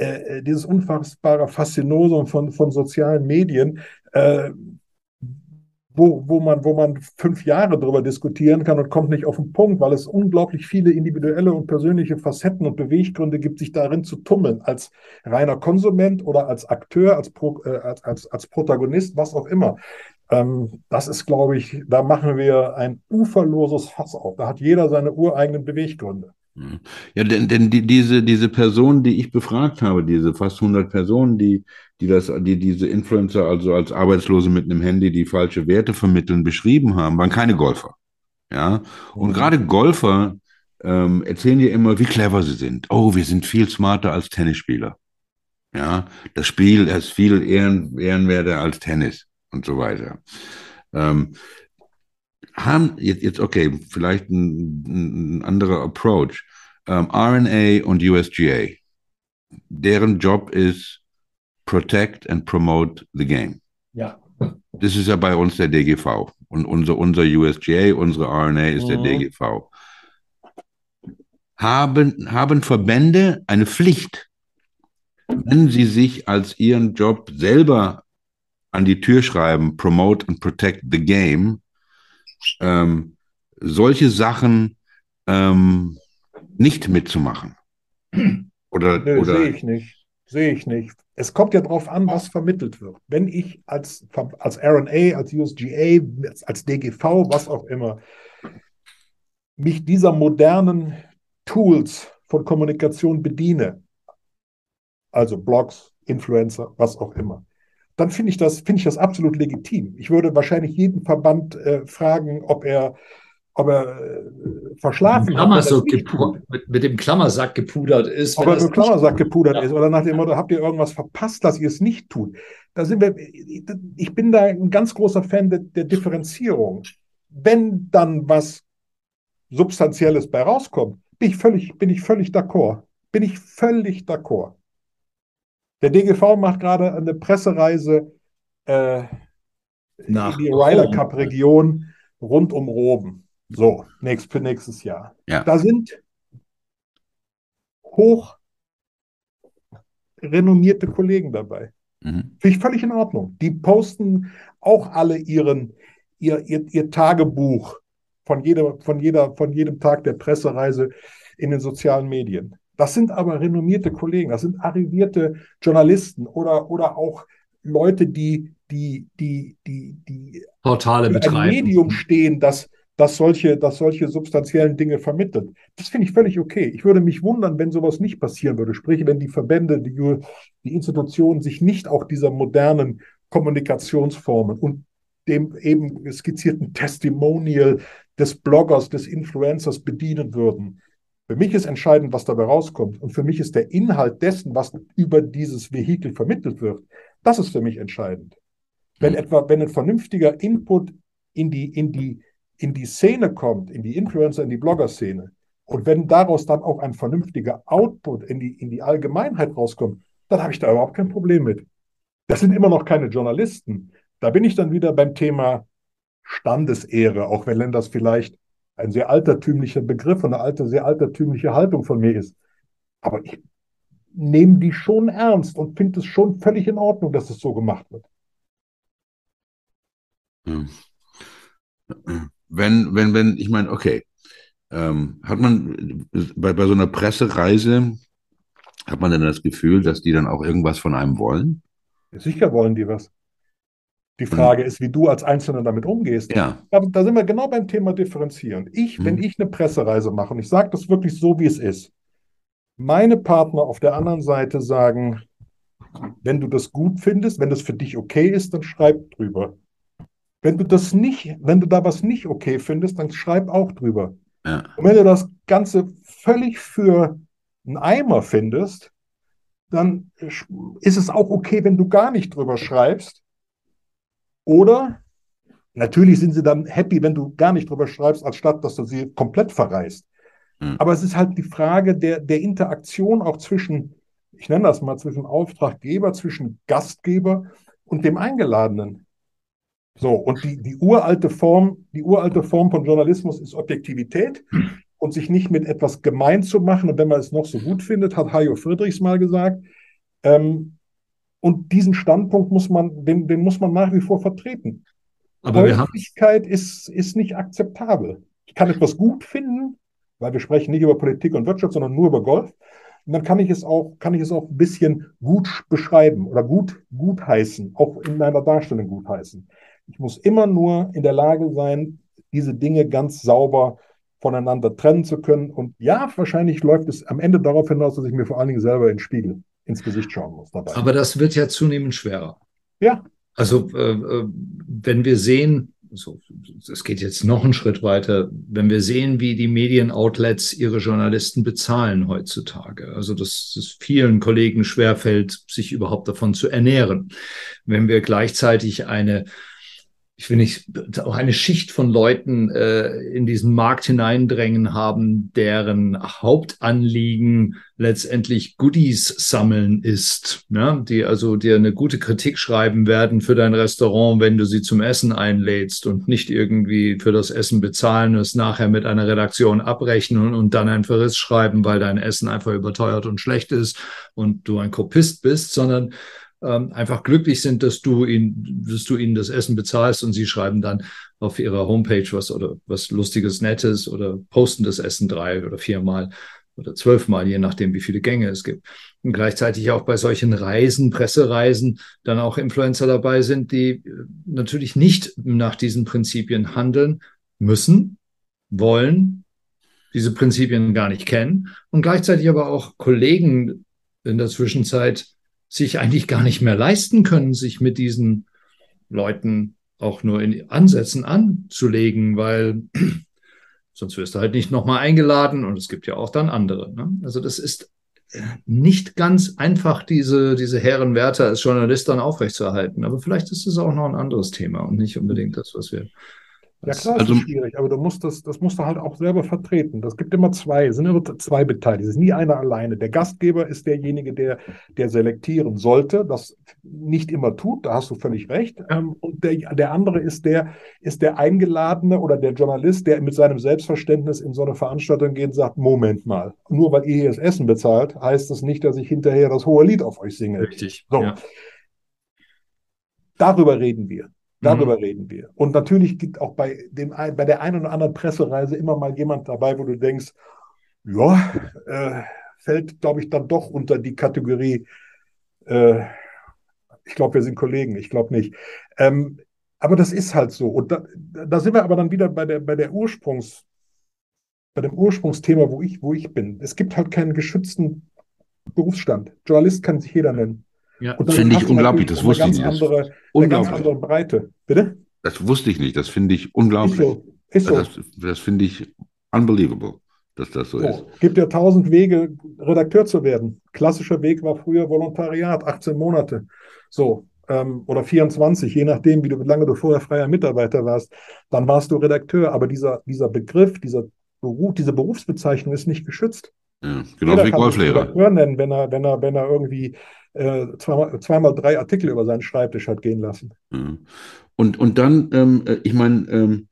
äh, äh, dieses unfassbare Faszinosum von, von sozialen Medien, äh, wo, wo, man, wo man fünf Jahre darüber diskutieren kann und kommt nicht auf den Punkt, weil es unglaublich viele individuelle und persönliche Facetten und Beweggründe gibt, sich darin zu tummeln, als reiner Konsument oder als Akteur, als, Pro, äh, als, als Protagonist, was auch immer. Ähm, das ist, glaube ich, da machen wir ein uferloses Fass auf. Da hat jeder seine ureigenen Beweggründe. Ja, denn, denn die, diese, diese Personen, die ich befragt habe, diese fast 100 Personen, die, die, das, die diese Influencer also als Arbeitslose mit einem Handy, die falsche Werte vermitteln, beschrieben haben, waren keine Golfer. Ja, und mhm. gerade Golfer ähm, erzählen dir immer, wie clever sie sind. Oh, wir sind viel smarter als Tennisspieler. Ja, das Spiel ist viel ehren, ehrenwerter als Tennis und so weiter. Ähm, haben jetzt, jetzt okay, vielleicht ein, ein anderer Approach. Ähm, RNA und USGA, deren Job ist protect and promote the game. Ja. Das ist ja bei uns der DGV. Und unser, unser USGA, unsere RNA ist mhm. der DGV. Haben, haben Verbände eine Pflicht, wenn sie sich als ihren Job selber an die Tür schreiben, promote and protect the game, ähm, solche Sachen ähm, nicht mitzumachen. [clears throat] Oder, Nö, oder sehe ich nicht. Sehe ich nicht. Es kommt ja darauf an, was vermittelt wird. Wenn ich als, als RNA, als USGA, als DGV, was auch immer, mich dieser modernen Tools von Kommunikation bediene, also Blogs, Influencer, was auch immer, dann finde ich, das, find ich das absolut legitim. Ich würde wahrscheinlich jeden Verband äh, fragen, ob er, ob er äh, verschlafen hat. Mit, mit, dem Klammersack gepudert ist. Ob er mit dem Klammersack gepudert ja. ist oder nach dem Motto, habt ihr irgendwas verpasst, dass ihr es nicht tut. Da sind wir, ich bin da ein ganz großer Fan der, der Differenzierung. Wenn dann was Substanzielles bei rauskommt, bin ich völlig, bin ich völlig d'accord. Bin ich völlig d'accord. Der DGV macht gerade eine Pressereise äh, Nach in die Ryder Cup Region rund um Roben. So, nächst, für nächstes Jahr. Ja. Da sind hoch renommierte Kollegen dabei. Mhm. Finde ich völlig in Ordnung. Die posten auch alle ihren, ihr, ihr, ihr Tagebuch von, jeder, von, jeder, von jedem Tag der Pressereise in den sozialen Medien. Das sind aber renommierte Kollegen, das sind arrivierte Journalisten oder, oder auch Leute, die, die, die, die, die Portale betreiben. ein Medium stehen, das, das, solche, das solche substanziellen Dinge vermittelt. Das finde ich völlig okay. Ich würde mich wundern, wenn sowas nicht passieren würde. Sprich, wenn die Verbände, die, die Institutionen sich nicht auch dieser modernen Kommunikationsformen und dem eben skizzierten Testimonial des Bloggers, des Influencers bedienen würden. Für mich ist entscheidend, was dabei rauskommt. Und für mich ist der Inhalt dessen, was über dieses Vehikel vermittelt wird, das ist für mich entscheidend. Wenn etwa, wenn ein vernünftiger Input in die, in die, in die Szene kommt, in die Influencer, in die Blogger-Szene, und wenn daraus dann auch ein vernünftiger Output in die, in die Allgemeinheit rauskommt, dann habe ich da überhaupt kein Problem mit. Das sind immer noch keine Journalisten. Da bin ich dann wieder beim Thema Standesehre, auch wenn das vielleicht ein sehr altertümlicher Begriff und eine alte, sehr altertümliche Haltung von mir ist. Aber ich nehme die schon ernst und finde es schon völlig in Ordnung, dass es so gemacht wird. Wenn, wenn, wenn, ich meine, okay, ähm, hat man bei, bei so einer Pressereise, hat man denn das Gefühl, dass die dann auch irgendwas von einem wollen? Sicher wollen die was. Die Frage ist, wie du als Einzelner damit umgehst. Ja. Da, da sind wir genau beim Thema Differenzieren. Ich, mhm. wenn ich eine Pressereise mache, und ich sage das wirklich so, wie es ist, meine Partner auf der anderen Seite sagen, wenn du das gut findest, wenn das für dich okay ist, dann schreib drüber. Wenn du das nicht, wenn du da was nicht okay findest, dann schreib auch drüber. Ja. Und wenn du das Ganze völlig für einen Eimer findest, dann ist es auch okay, wenn du gar nicht drüber schreibst, oder natürlich sind sie dann happy, wenn du gar nicht drüber schreibst, anstatt dass du sie komplett verreist. Mhm. Aber es ist halt die Frage der, der Interaktion auch zwischen, ich nenne das mal, zwischen Auftraggeber, zwischen Gastgeber und dem Eingeladenen. So, und die, die uralte Form, die uralte Form von Journalismus ist Objektivität und sich nicht mit etwas gemein zu machen. Und wenn man es noch so gut findet, hat Hajo Friedrichs mal gesagt, ähm, und diesen Standpunkt muss man, den, den muss man nach wie vor vertreten. Aber Häufigkeit ist, ist nicht akzeptabel. Ich kann etwas gut finden, weil wir sprechen nicht über Politik und Wirtschaft, sondern nur über Golf. Und dann kann ich es auch, kann ich es auch ein bisschen gut beschreiben oder gut, gut heißen, auch in meiner Darstellung gut heißen. Ich muss immer nur in der Lage sein, diese Dinge ganz sauber voneinander trennen zu können. Und ja, wahrscheinlich läuft es am Ende darauf hinaus, dass ich mir vor allen Dingen selber in den Spiegel ins Gesicht schauen muss dabei. Aber das wird ja zunehmend schwerer. Ja. Also äh, äh wenn wir sehen, so, es geht jetzt noch einen Schritt weiter, wenn wir sehen, wie die Medienoutlets ihre Journalisten bezahlen heutzutage, also dass es vielen Kollegen schwerfällt, sich überhaupt davon zu ernähren. Wenn wir gleichzeitig eine ich will nicht, auch eine Schicht von Leuten äh, in diesen Markt hineindrängen haben, deren Hauptanliegen letztendlich Goodies sammeln ist, ne? die also dir eine gute Kritik schreiben werden für dein Restaurant, wenn du sie zum Essen einlädst und nicht irgendwie für das Essen bezahlen, es nachher mit einer Redaktion abrechnen und dann ein Verriss schreiben, weil dein Essen einfach überteuert und schlecht ist und du ein Kopist bist, sondern ähm, einfach glücklich sind, dass du, ihn, dass du ihnen das Essen bezahlst und sie schreiben dann auf ihrer Homepage was oder was Lustiges, Nettes oder posten das Essen drei oder viermal oder zwölfmal, je nachdem, wie viele Gänge es gibt. Und gleichzeitig auch bei solchen Reisen, Pressereisen, dann auch Influencer dabei sind, die äh, natürlich nicht nach diesen Prinzipien handeln müssen, wollen, diese Prinzipien gar nicht kennen und gleichzeitig aber auch Kollegen in der Zwischenzeit sich eigentlich gar nicht mehr leisten können, sich mit diesen Leuten auch nur in Ansätzen anzulegen, weil [clears throat] sonst wirst du halt nicht nochmal eingeladen und es gibt ja auch dann andere. Ne? Also das ist äh, nicht ganz einfach, diese, diese Herrenwerte als Journalist dann aufrechtzuerhalten. Aber vielleicht ist es auch noch ein anderes Thema und nicht unbedingt das, was wir ja klar, also, ist schwierig, aber du musst das, das musst du halt auch selber vertreten. Das gibt immer zwei, es sind immer zwei Beteiligte. Es ist nie einer alleine. Der Gastgeber ist derjenige, der, der selektieren sollte, das nicht immer tut, da hast du völlig recht. Ähm, und der, der andere ist der, ist der Eingeladene oder der Journalist, der mit seinem Selbstverständnis in so eine Veranstaltung geht und sagt, Moment mal, nur weil ihr hier das Essen bezahlt, heißt das nicht, dass ich hinterher das hohe Lied auf euch singe. Richtig. So. Ja. Darüber reden wir. Darüber mhm. reden wir. Und natürlich gibt auch bei, dem, bei der einen oder anderen Pressereise immer mal jemand dabei, wo du denkst, ja, äh, fällt, glaube ich, dann doch unter die Kategorie äh, ich glaube, wir sind Kollegen, ich glaube nicht. Ähm, aber das ist halt so. Und da, da sind wir aber dann wieder bei der, bei der Ursprungs, bei dem Ursprungsthema, wo ich, wo ich bin. Es gibt halt keinen geschützten Berufsstand. Journalist kann sich jeder nennen. Ja, das finde ich unglaublich, das wusste ich nicht. Andere, unglaublich. Eine ganz andere Breite. Bitte? Das wusste ich nicht, das finde ich unglaublich. Ist so. Ist so. Das, das finde ich unbelievable, dass das so, so ist. Es gibt ja tausend Wege, Redakteur zu werden. Klassischer Weg war früher Volontariat, 18 Monate. So, ähm, oder 24, je nachdem, wie du, wie lange du vorher freier Mitarbeiter warst, dann warst du Redakteur. Aber dieser, dieser Begriff, dieser Beruf, diese Berufsbezeichnung ist nicht geschützt. Ja, genau wie Golflehrer. Redakteur nennen, wenn er, wenn er, wenn er irgendwie äh, zweimal, zweimal drei Artikel über seinen Schreibtisch hat gehen lassen. Ja. Und, und dann, ähm, äh, ich meine, ähm,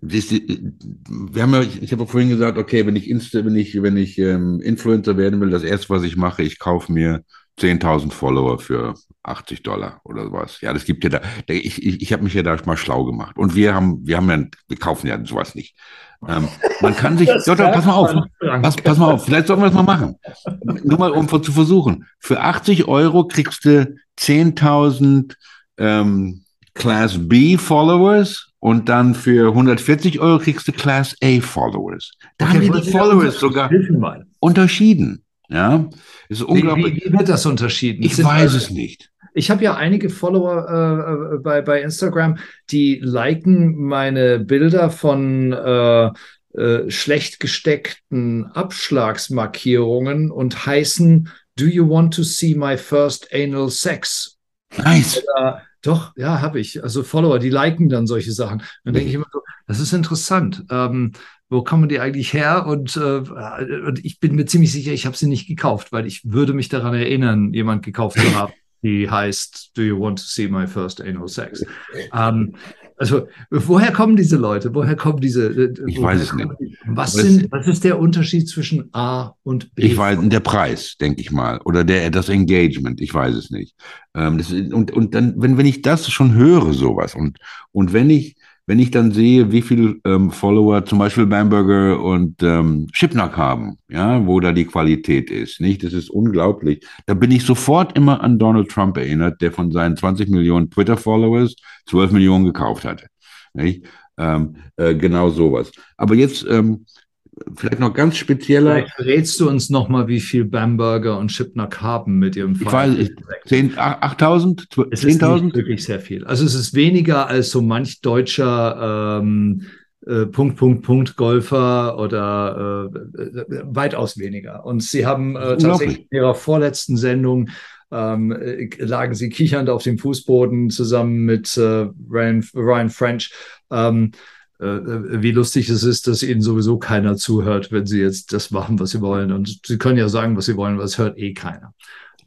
wir haben ja, ich habe vorhin gesagt, okay, wenn ich Insta, wenn ich, wenn ich ähm, Influencer werden will, das erste, was ich mache, ich kaufe mir 10.000 Follower für 80 Dollar oder sowas. Ja, das gibt ja da. Ich, ich, ich habe mich ja da mal schlau gemacht. Und wir haben, wir haben ja, wir kaufen ja sowas nicht. Ähm, man kann sich, [laughs] doch, doch, pass mal auf, pass, pass mal auf, vielleicht sollten wir das mal machen. Nur mal, um zu versuchen. Für 80 Euro kriegst du 10.000 ähm, Class B Followers und dann für 140 Euro kriegst du Class A Followers. Da okay, haben die Followers sogar unterschieden. Ja, ist unglaublich. Wie, wie, wird das unterschieden? Ich weiß es nicht. Ich habe ja einige Follower äh, bei, bei Instagram, die liken meine Bilder von äh, äh, schlecht gesteckten Abschlagsmarkierungen und heißen Do you want to see my first anal sex? Nice. Oder, doch, ja, habe ich. Also Follower, die liken dann solche Sachen. Dann denke ich immer so, das ist interessant. Ähm, wo kommen die eigentlich her? Und, äh, und ich bin mir ziemlich sicher, ich habe sie nicht gekauft, weil ich würde mich daran erinnern, jemand gekauft zu haben, die heißt Do you want to see my first anal sex? Ähm, also, woher kommen diese Leute? Woher kommen diese? Äh, ich weiß es nicht. Was, sind, was ist der Unterschied zwischen A und B? Ich weiß, der Preis, denke ich mal. Oder der, das Engagement, ich weiß es nicht. Ähm, das, und, und dann, wenn, wenn ich das schon höre, sowas, und, und wenn ich, wenn ich dann sehe, wie viel ähm, Follower zum Beispiel Bamberger und ähm, Schipnack haben, ja, wo da die Qualität ist, nicht? Das ist unglaublich. Da bin ich sofort immer an Donald Trump erinnert, der von seinen 20 Millionen Twitter-Followers 12 Millionen gekauft hatte. Nicht? Ähm, äh, genau sowas. Aber jetzt ähm, vielleicht noch ganz spezieller. Vielleicht verrätst du uns nochmal, wie viel Bamberger und Schipnack haben mit ihrem Fall. Ich weiß, 8.000, 10.000? wirklich sehr viel. Also es ist weniger als so manch deutscher ähm, äh, Punkt, Punkt, Punkt Golfer oder äh, weitaus weniger. Und sie haben äh, tatsächlich in ihrer vorletzten Sendung ähm, äh, lagen sie kichernd auf dem Fußboden zusammen mit äh, Ryan, Ryan French. Ähm, äh, äh, wie lustig es ist, dass ihnen sowieso keiner zuhört, wenn sie jetzt das machen, was sie wollen. Und sie können ja sagen, was sie wollen, aber es hört eh keiner.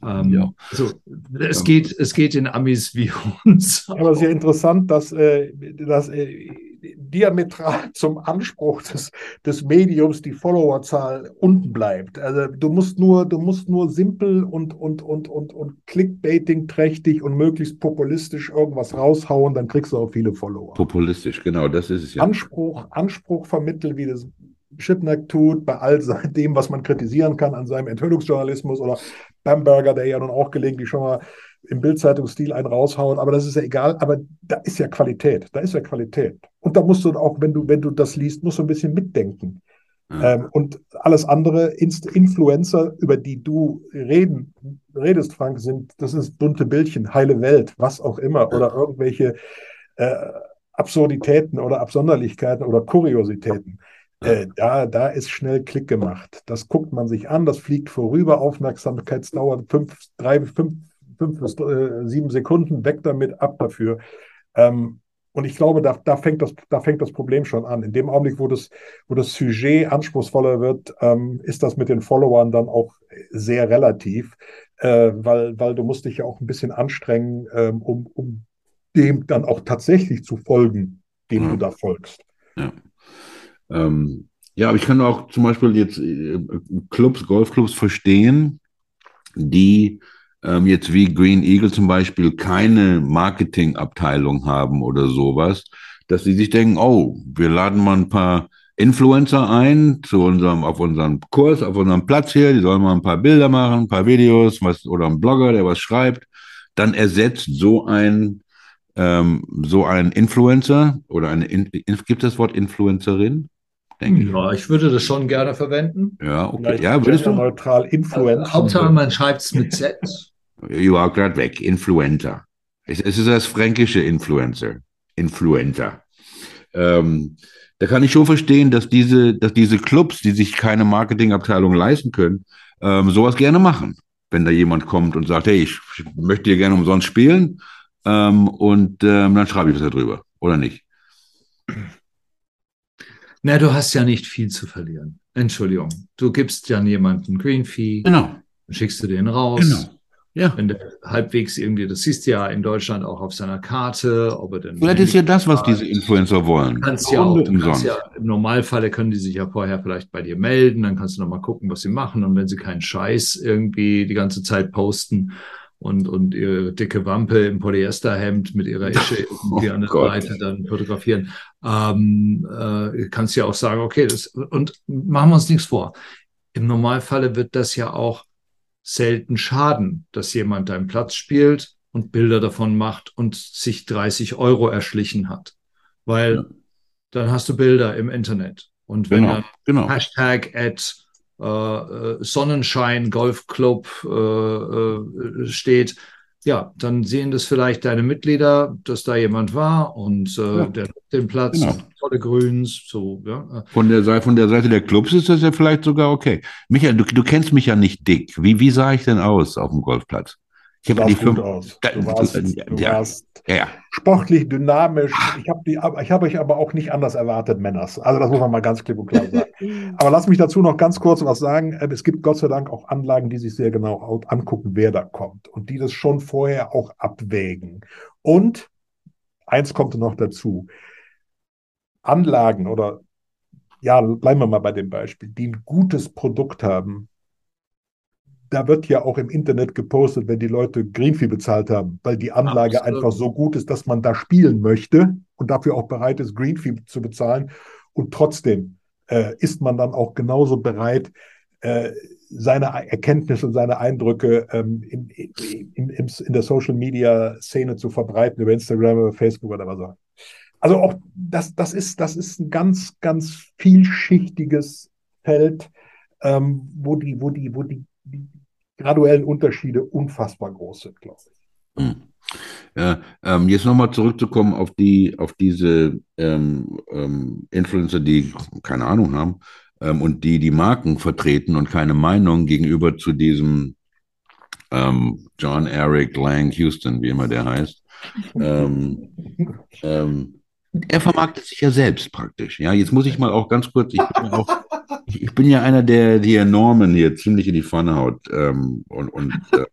Ähm, ja. Also, es, geht, es geht in Amis wie [laughs] uns. Aber sehr interessant, dass, äh, dass äh, diametral [laughs] zum Anspruch des, des Mediums die Followerzahl unten bleibt. Also du musst nur, du musst nur simpel und, und, und, und, und Clickbaiting trächtig und möglichst populistisch irgendwas raushauen, dann kriegst du auch viele Follower. Populistisch, genau, das ist es ja. Anspruch, Anspruch vermitteln, wie das Schipnack tut, bei all [laughs] dem, was man kritisieren kann an seinem Enthüllungsjournalismus oder Bamberger, der ja nun auch gelegentlich schon mal im Bildzeitungsstil einen raushauen, aber das ist ja egal, aber da ist ja Qualität, da ist ja Qualität. Und da musst du auch, wenn du, wenn du das liest, musst du ein bisschen mitdenken. Ja. Ähm, und alles andere, Inst Influencer, über die du reden, redest, Frank, sind, das ist bunte Bildchen, heile Welt, was auch immer, oder irgendwelche äh, Absurditäten oder Absonderlichkeiten oder Kuriositäten. Äh, da, da ist schnell Klick gemacht. Das guckt man sich an, das fliegt vorüber, Aufmerksamkeitsdauer fünf, drei, fünf, fünf bis äh, sieben Sekunden, weg damit, ab dafür. Ähm, und ich glaube, da, da, fängt das, da fängt das Problem schon an. In dem Augenblick, wo das, wo das Sujet anspruchsvoller wird, ähm, ist das mit den Followern dann auch sehr relativ, äh, weil, weil du musst dich ja auch ein bisschen anstrengen, ähm, um, um dem dann auch tatsächlich zu folgen, dem mhm. du da folgst. Ja. Ähm, ja, aber ich kann auch zum Beispiel jetzt äh, Clubs, Golfclubs verstehen, die ähm, jetzt wie Green Eagle zum Beispiel keine Marketingabteilung haben oder sowas, dass sie sich denken, oh, wir laden mal ein paar Influencer ein zu unserem, auf unserem Kurs, auf unserem Platz hier, die sollen mal ein paar Bilder machen, ein paar Videos, was, oder ein Blogger, der was schreibt. dann ersetzt so ein ähm, so ein Influencer oder eine in, gibt das Wort Influencerin? Denke ja, ich würde das schon gerne verwenden. Ja, okay. Ja, würdest du? Neutral Influencer. Hauptsache, man schreibt es mit Z. You are gerade weg. Influencer. Es, es, ist das fränkische Influencer. Influencer. Ähm, da kann ich schon verstehen, dass diese, dass diese Clubs, die sich keine Marketingabteilung leisten können, ähm, sowas gerne machen. Wenn da jemand kommt und sagt, hey, ich möchte hier gerne umsonst spielen, ähm, und ähm, dann schreibe ich was darüber, oder nicht? Na, du hast ja nicht viel zu verlieren. Entschuldigung. Du gibst ja jemanden Green Fee. Genau. Dann schickst du den raus. Genau. Ja. Wenn der halbwegs irgendwie, das siehst du ja in Deutschland auch auf seiner Karte, ob er denn. Vielleicht ist ja das, was diese Influencer wollen. Kannst ja auch, du kannst ja, Im Normalfall können die sich ja vorher vielleicht bei dir melden, dann kannst du nochmal gucken, was sie machen. Und wenn sie keinen Scheiß irgendwie die ganze Zeit posten und, und ihre dicke Wampe im Polyesterhemd mit ihrer Ische [laughs] irgendwie oh an der. Seite dann fotografieren, ähm, äh, kannst du ja auch sagen, okay, das, und machen wir uns nichts vor. Im Normalfall wird das ja auch selten schaden, dass jemand deinen Platz spielt und Bilder davon macht und sich 30 Euro erschlichen hat. Weil ja. dann hast du Bilder im Internet. Und wenn genau, dann genau. Hashtag at Sonnenschein Golfclub äh, äh, steht, ja, dann sehen das vielleicht deine Mitglieder, dass da jemand war und äh, ja. der den Platz, genau. tolle Grüns, so, ja. Von der, Seite, von der Seite der Clubs ist das ja vielleicht sogar okay. Michael, du, du kennst mich ja nicht dick. Wie, wie sah ich denn aus auf dem Golfplatz? Ich habe die fünf. Aus. Du warst, du ja, warst ja. sportlich, dynamisch. Ich habe hab euch aber auch nicht anders erwartet, Männers. Also das muss man mal ganz klipp und klar [laughs] sagen. aber lass mich dazu noch ganz kurz was sagen. Ähm, es gibt Gott sei Dank auch Anlagen, die sich sehr genau angucken, wer da kommt und die das schon vorher auch abwägen. Und eins kommt noch dazu. Anlagen oder ja, bleiben wir mal bei dem Beispiel, die ein gutes Produkt haben, da wird ja auch im Internet gepostet, wenn die Leute Greenfee bezahlt haben, weil die Anlage Absolut. einfach so gut ist, dass man da spielen möchte und dafür auch bereit ist, Greenfee zu bezahlen. Und trotzdem äh, ist man dann auch genauso bereit, äh, seine Erkenntnisse und seine Eindrücke ähm, in, in, in, in, der Social Media Szene zu verbreiten, über Instagram, über Facebook oder was auch. Also auch das, das, ist, das ist ein ganz, ganz vielschichtiges Feld, ähm, wo die, wo die, wo die, die graduellen Unterschiede unfassbar groß sind, glaube ich. Hm. Ja, ähm, jetzt nochmal zurückzukommen auf die, auf diese ähm, ähm, Influencer, die keine Ahnung haben ähm, und die die Marken vertreten und keine Meinung gegenüber zu diesem ähm, John Eric Lang Houston, wie immer der heißt. Ähm, [laughs] er vermarktet sich ja selbst praktisch. Ja, jetzt muss ich mal auch ganz kurz, ich bin auch ich, bin ja einer, der die Norman hier ziemlich in die Pfanne haut. Ähm, und, und [laughs] äh,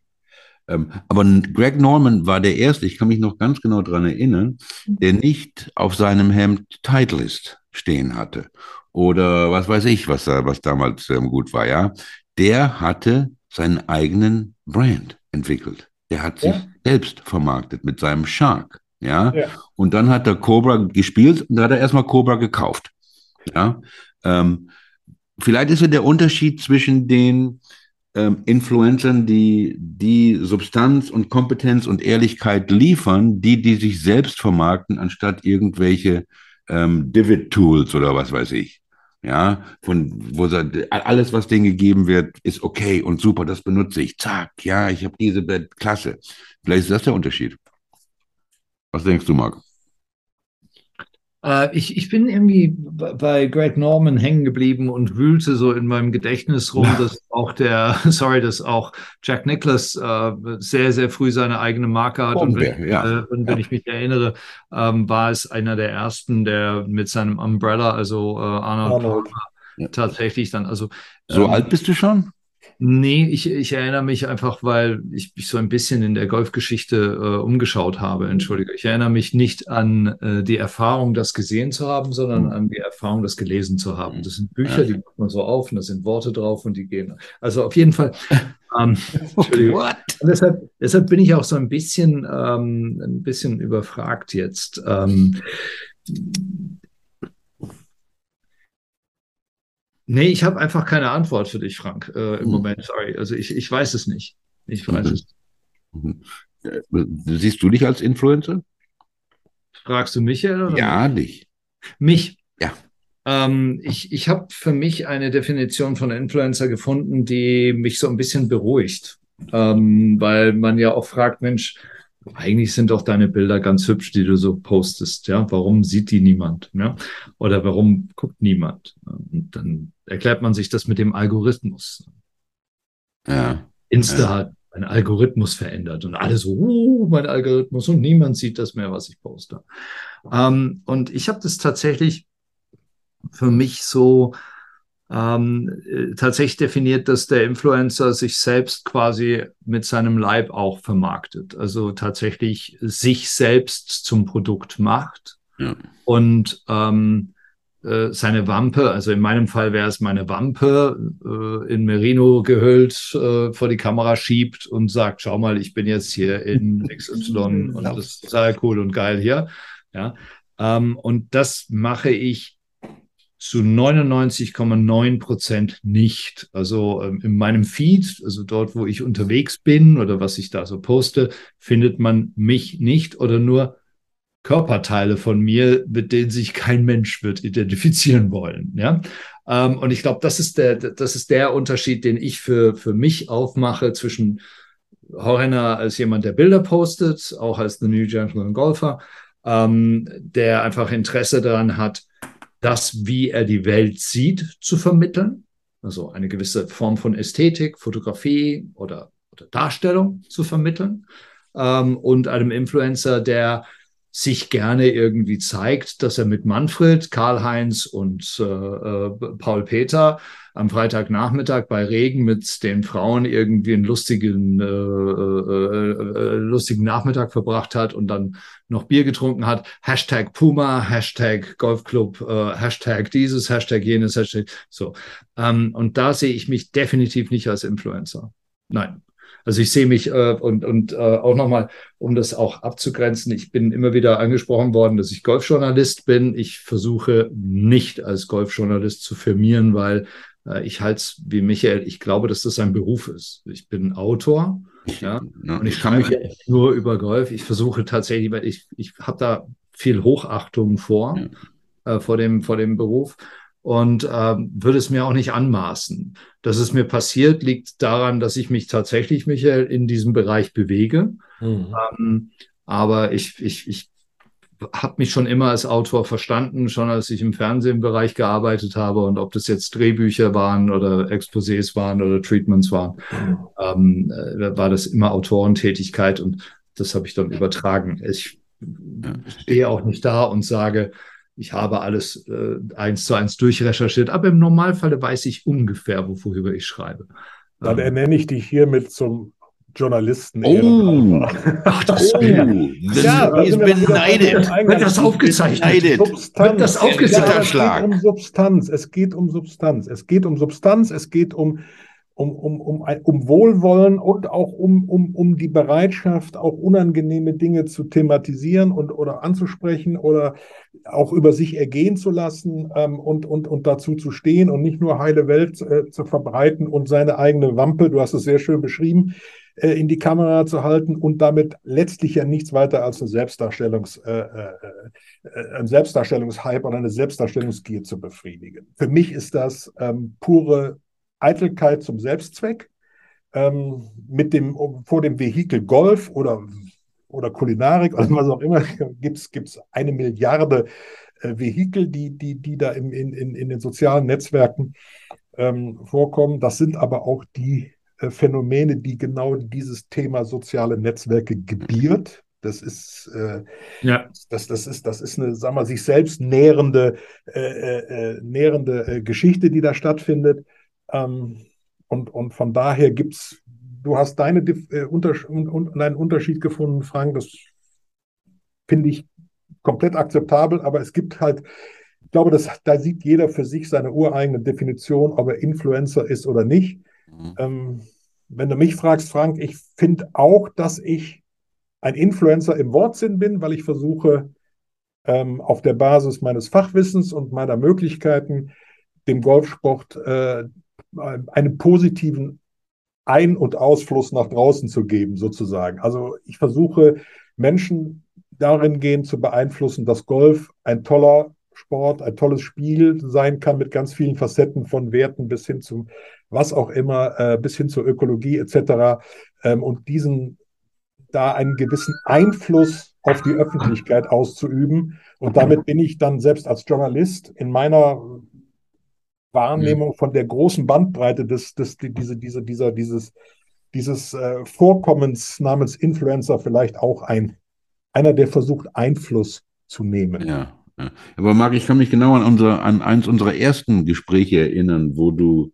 ähm, aber Greg Norman war der Erste, ich kann mich noch ganz genau daran erinnern, der nicht auf seinem Hemd Titleist stehen hatte. Oder was weiß ich, was, da, was damals ähm, gut war, ja. Der hatte seinen eigenen Brand entwickelt. Der hat sich ja. selbst vermarktet mit seinem Shark. Ja? ja? Und dann hat er Cobra gespielt und da hat er erstmal Cobra gekauft. Ja. Ähm, vielleicht ist ja der Unterschied zwischen den ähm, Influencern, die die Substanz und Kompetenz und Ehrlichkeit liefern, die, die sich selbst vermarkten, anstatt irgendwelche ähm, Divid-Tools oder was weiß ich. Ja, von wo alles, was denen gegeben wird, ist okay und super, das benutze ich. Zack, ja, ich habe diese Klasse. Vielleicht ist das der Unterschied. Was denkst du, Marc? Äh, ich, ich bin irgendwie bei Greg Norman hängen geblieben und wühlte so in meinem Gedächtnis rum, ja. dass auch der, [laughs] sorry, dass auch Jack Nicklaus äh, sehr, sehr früh seine eigene Marke hat. und wenn, ja. äh, und wenn ja. ich mich erinnere, ähm, war es einer der ersten, der mit seinem Umbrella, also äh, Arnold, Arnold. tatsächlich dann, also. So ähm, alt bist du schon? Nee, ich, ich erinnere mich einfach, weil ich mich so ein bisschen in der Golfgeschichte äh, umgeschaut habe. Entschuldige. Ich erinnere mich nicht an äh, die Erfahrung, das gesehen zu haben, sondern hm. an die Erfahrung, das gelesen zu haben. Das sind Bücher, die macht man so auf und da sind Worte drauf und die gehen. Also auf jeden Fall. Ähm, [laughs] Entschuldigung. Deshalb, deshalb bin ich auch so ein bisschen, ähm, ein bisschen überfragt jetzt. Ähm, Nee, ich habe einfach keine Antwort für dich, Frank, äh, im mhm. Moment. Sorry. Also ich, ich weiß es nicht. Ich weiß mhm. es. Mhm. Siehst du dich als Influencer? Fragst du Michael? Oder ja, dich. Mich? Ja. Ähm, ich ich habe für mich eine Definition von Influencer gefunden, die mich so ein bisschen beruhigt. Ähm, weil man ja auch fragt, Mensch, eigentlich sind doch deine Bilder ganz hübsch, die du so postest, ja. Warum sieht die niemand? Ja? Oder warum guckt niemand? Und dann erklärt man sich das mit dem Algorithmus. Ja. Insta ja. hat einen Algorithmus verändert und alle so, uh, mein Algorithmus und niemand sieht das mehr, was ich poste. Ähm, und ich habe das tatsächlich für mich so ähm, äh, tatsächlich definiert, dass der Influencer sich selbst quasi mit seinem Leib auch vermarktet. Also tatsächlich sich selbst zum Produkt macht ja. und ähm, äh, seine Wampe, also in meinem Fall wäre es meine Wampe, äh, in Merino gehüllt äh, vor die Kamera schiebt und sagt, schau mal, ich bin jetzt hier in [laughs] XY und das ist sehr cool und geil hier. Ja, ähm, und das mache ich zu 99,9 Prozent nicht. Also ähm, in meinem Feed, also dort, wo ich unterwegs bin oder was ich da so poste, findet man mich nicht oder nur Körperteile von mir, mit denen sich kein Mensch wird identifizieren wollen. Ja, ähm, und ich glaube, das ist der, das ist der Unterschied, den ich für für mich aufmache zwischen Horner als jemand, der Bilder postet, auch als The New Gentleman Golfer, ähm, der einfach Interesse daran hat, das, wie er die Welt sieht, zu vermitteln. Also eine gewisse Form von Ästhetik, Fotografie oder, oder Darstellung zu vermitteln. Ähm, und einem Influencer, der sich gerne irgendwie zeigt, dass er mit Manfred, Karl-Heinz und äh, äh, Paul Peter am Freitagnachmittag bei Regen mit den Frauen irgendwie einen lustigen, äh, äh, äh, lustigen Nachmittag verbracht hat und dann noch Bier getrunken hat. Hashtag Puma, Hashtag Golfclub, äh, Hashtag dieses, Hashtag jenes, Hashtag so. Ähm, und da sehe ich mich definitiv nicht als Influencer. Nein. Also ich sehe mich äh, und, und äh, auch nochmal, um das auch abzugrenzen, ich bin immer wieder angesprochen worden, dass ich Golfjournalist bin. Ich versuche nicht als Golfjournalist zu firmieren, weil äh, ich halte es wie Michael, ich glaube, dass das ein Beruf ist. Ich bin Autor. Ja, ja und ich kann mich nur über Golf. Ich versuche tatsächlich, weil ich, ich habe da viel Hochachtung vor, ja. äh, vor, dem, vor dem Beruf und äh, würde es mir auch nicht anmaßen. Dass es mir passiert, liegt daran, dass ich mich tatsächlich, Michael, in diesem Bereich bewege. Mhm. Ähm, aber ich, ich, ich habe mich schon immer als Autor verstanden, schon als ich im Fernsehbereich gearbeitet habe und ob das jetzt Drehbücher waren oder Exposés waren oder Treatments waren, mhm. ähm, äh, war das immer Autorentätigkeit und das habe ich dann übertragen. Ich stehe auch nicht da und sage, ich habe alles äh, eins zu eins durchrecherchiert, aber im Normalfall weiß ich ungefähr, worüber ich schreibe. Dann ähm, ernenne ich dich hiermit zum Journalisten. Oh, ach, das oh. ja, ist beneidet. Wird das aufgezeichnet? Wird das aufgezeichnet? Ja, es geht um Substanz. Es geht um Substanz. Es geht um Substanz. Es geht um um, um, um, um Wohlwollen und auch um, um, um die Bereitschaft, auch unangenehme Dinge zu thematisieren und oder anzusprechen oder auch über sich ergehen zu lassen ähm, und, und, und dazu zu stehen und nicht nur heile Welt äh, zu verbreiten und seine eigene Wampe, du hast es sehr schön beschrieben, äh, in die Kamera zu halten und damit letztlich ja nichts weiter als ein Selbstdarstellungs, äh, äh, äh, ein Selbstdarstellungshype oder eine Selbstdarstellungsgier zu befriedigen. Für mich ist das ähm, pure Eitelkeit zum Selbstzweck. Ähm, mit dem, vor dem Vehikel Golf oder, oder Kulinarik oder was auch immer [laughs] gibt es eine Milliarde äh, Vehikel, die, die, die da im, in, in, in den sozialen Netzwerken ähm, vorkommen. Das sind aber auch die äh, Phänomene, die genau dieses Thema soziale Netzwerke gebiert. Das ist, äh, ja. das, das ist, das ist eine, sagen wir, sich selbst nährende, äh, äh, äh nährende Geschichte, die da stattfindet. Ähm, und, und von daher gibt es, du hast deine äh, Unters und, und einen Unterschied gefunden, Frank, das finde ich komplett akzeptabel, aber es gibt halt, ich glaube, das, da sieht jeder für sich seine ureigene Definition, ob er Influencer ist oder nicht. Mhm. Ähm, wenn du mich fragst, Frank, ich finde auch, dass ich ein Influencer im Wortsinn bin, weil ich versuche, ähm, auf der Basis meines Fachwissens und meiner Möglichkeiten dem Golfsport äh, einen positiven Ein- und Ausfluss nach draußen zu geben, sozusagen. Also ich versuche Menschen darin gehen zu beeinflussen, dass Golf ein toller Sport, ein tolles Spiel sein kann mit ganz vielen Facetten von Werten bis hin zu was auch immer, äh, bis hin zur Ökologie etc. Ähm, und diesen da einen gewissen Einfluss auf die Öffentlichkeit auszuüben. Und damit bin ich dann selbst als Journalist in meiner Wahrnehmung von der großen Bandbreite des, des, diese, diese, dieser, dieses, dieses äh, Vorkommens namens Influencer vielleicht auch ein, einer, der versucht, Einfluss zu nehmen. Ja, ja. Aber Marc, ich kann mich genau an, unser, an eins unserer ersten Gespräche erinnern, wo du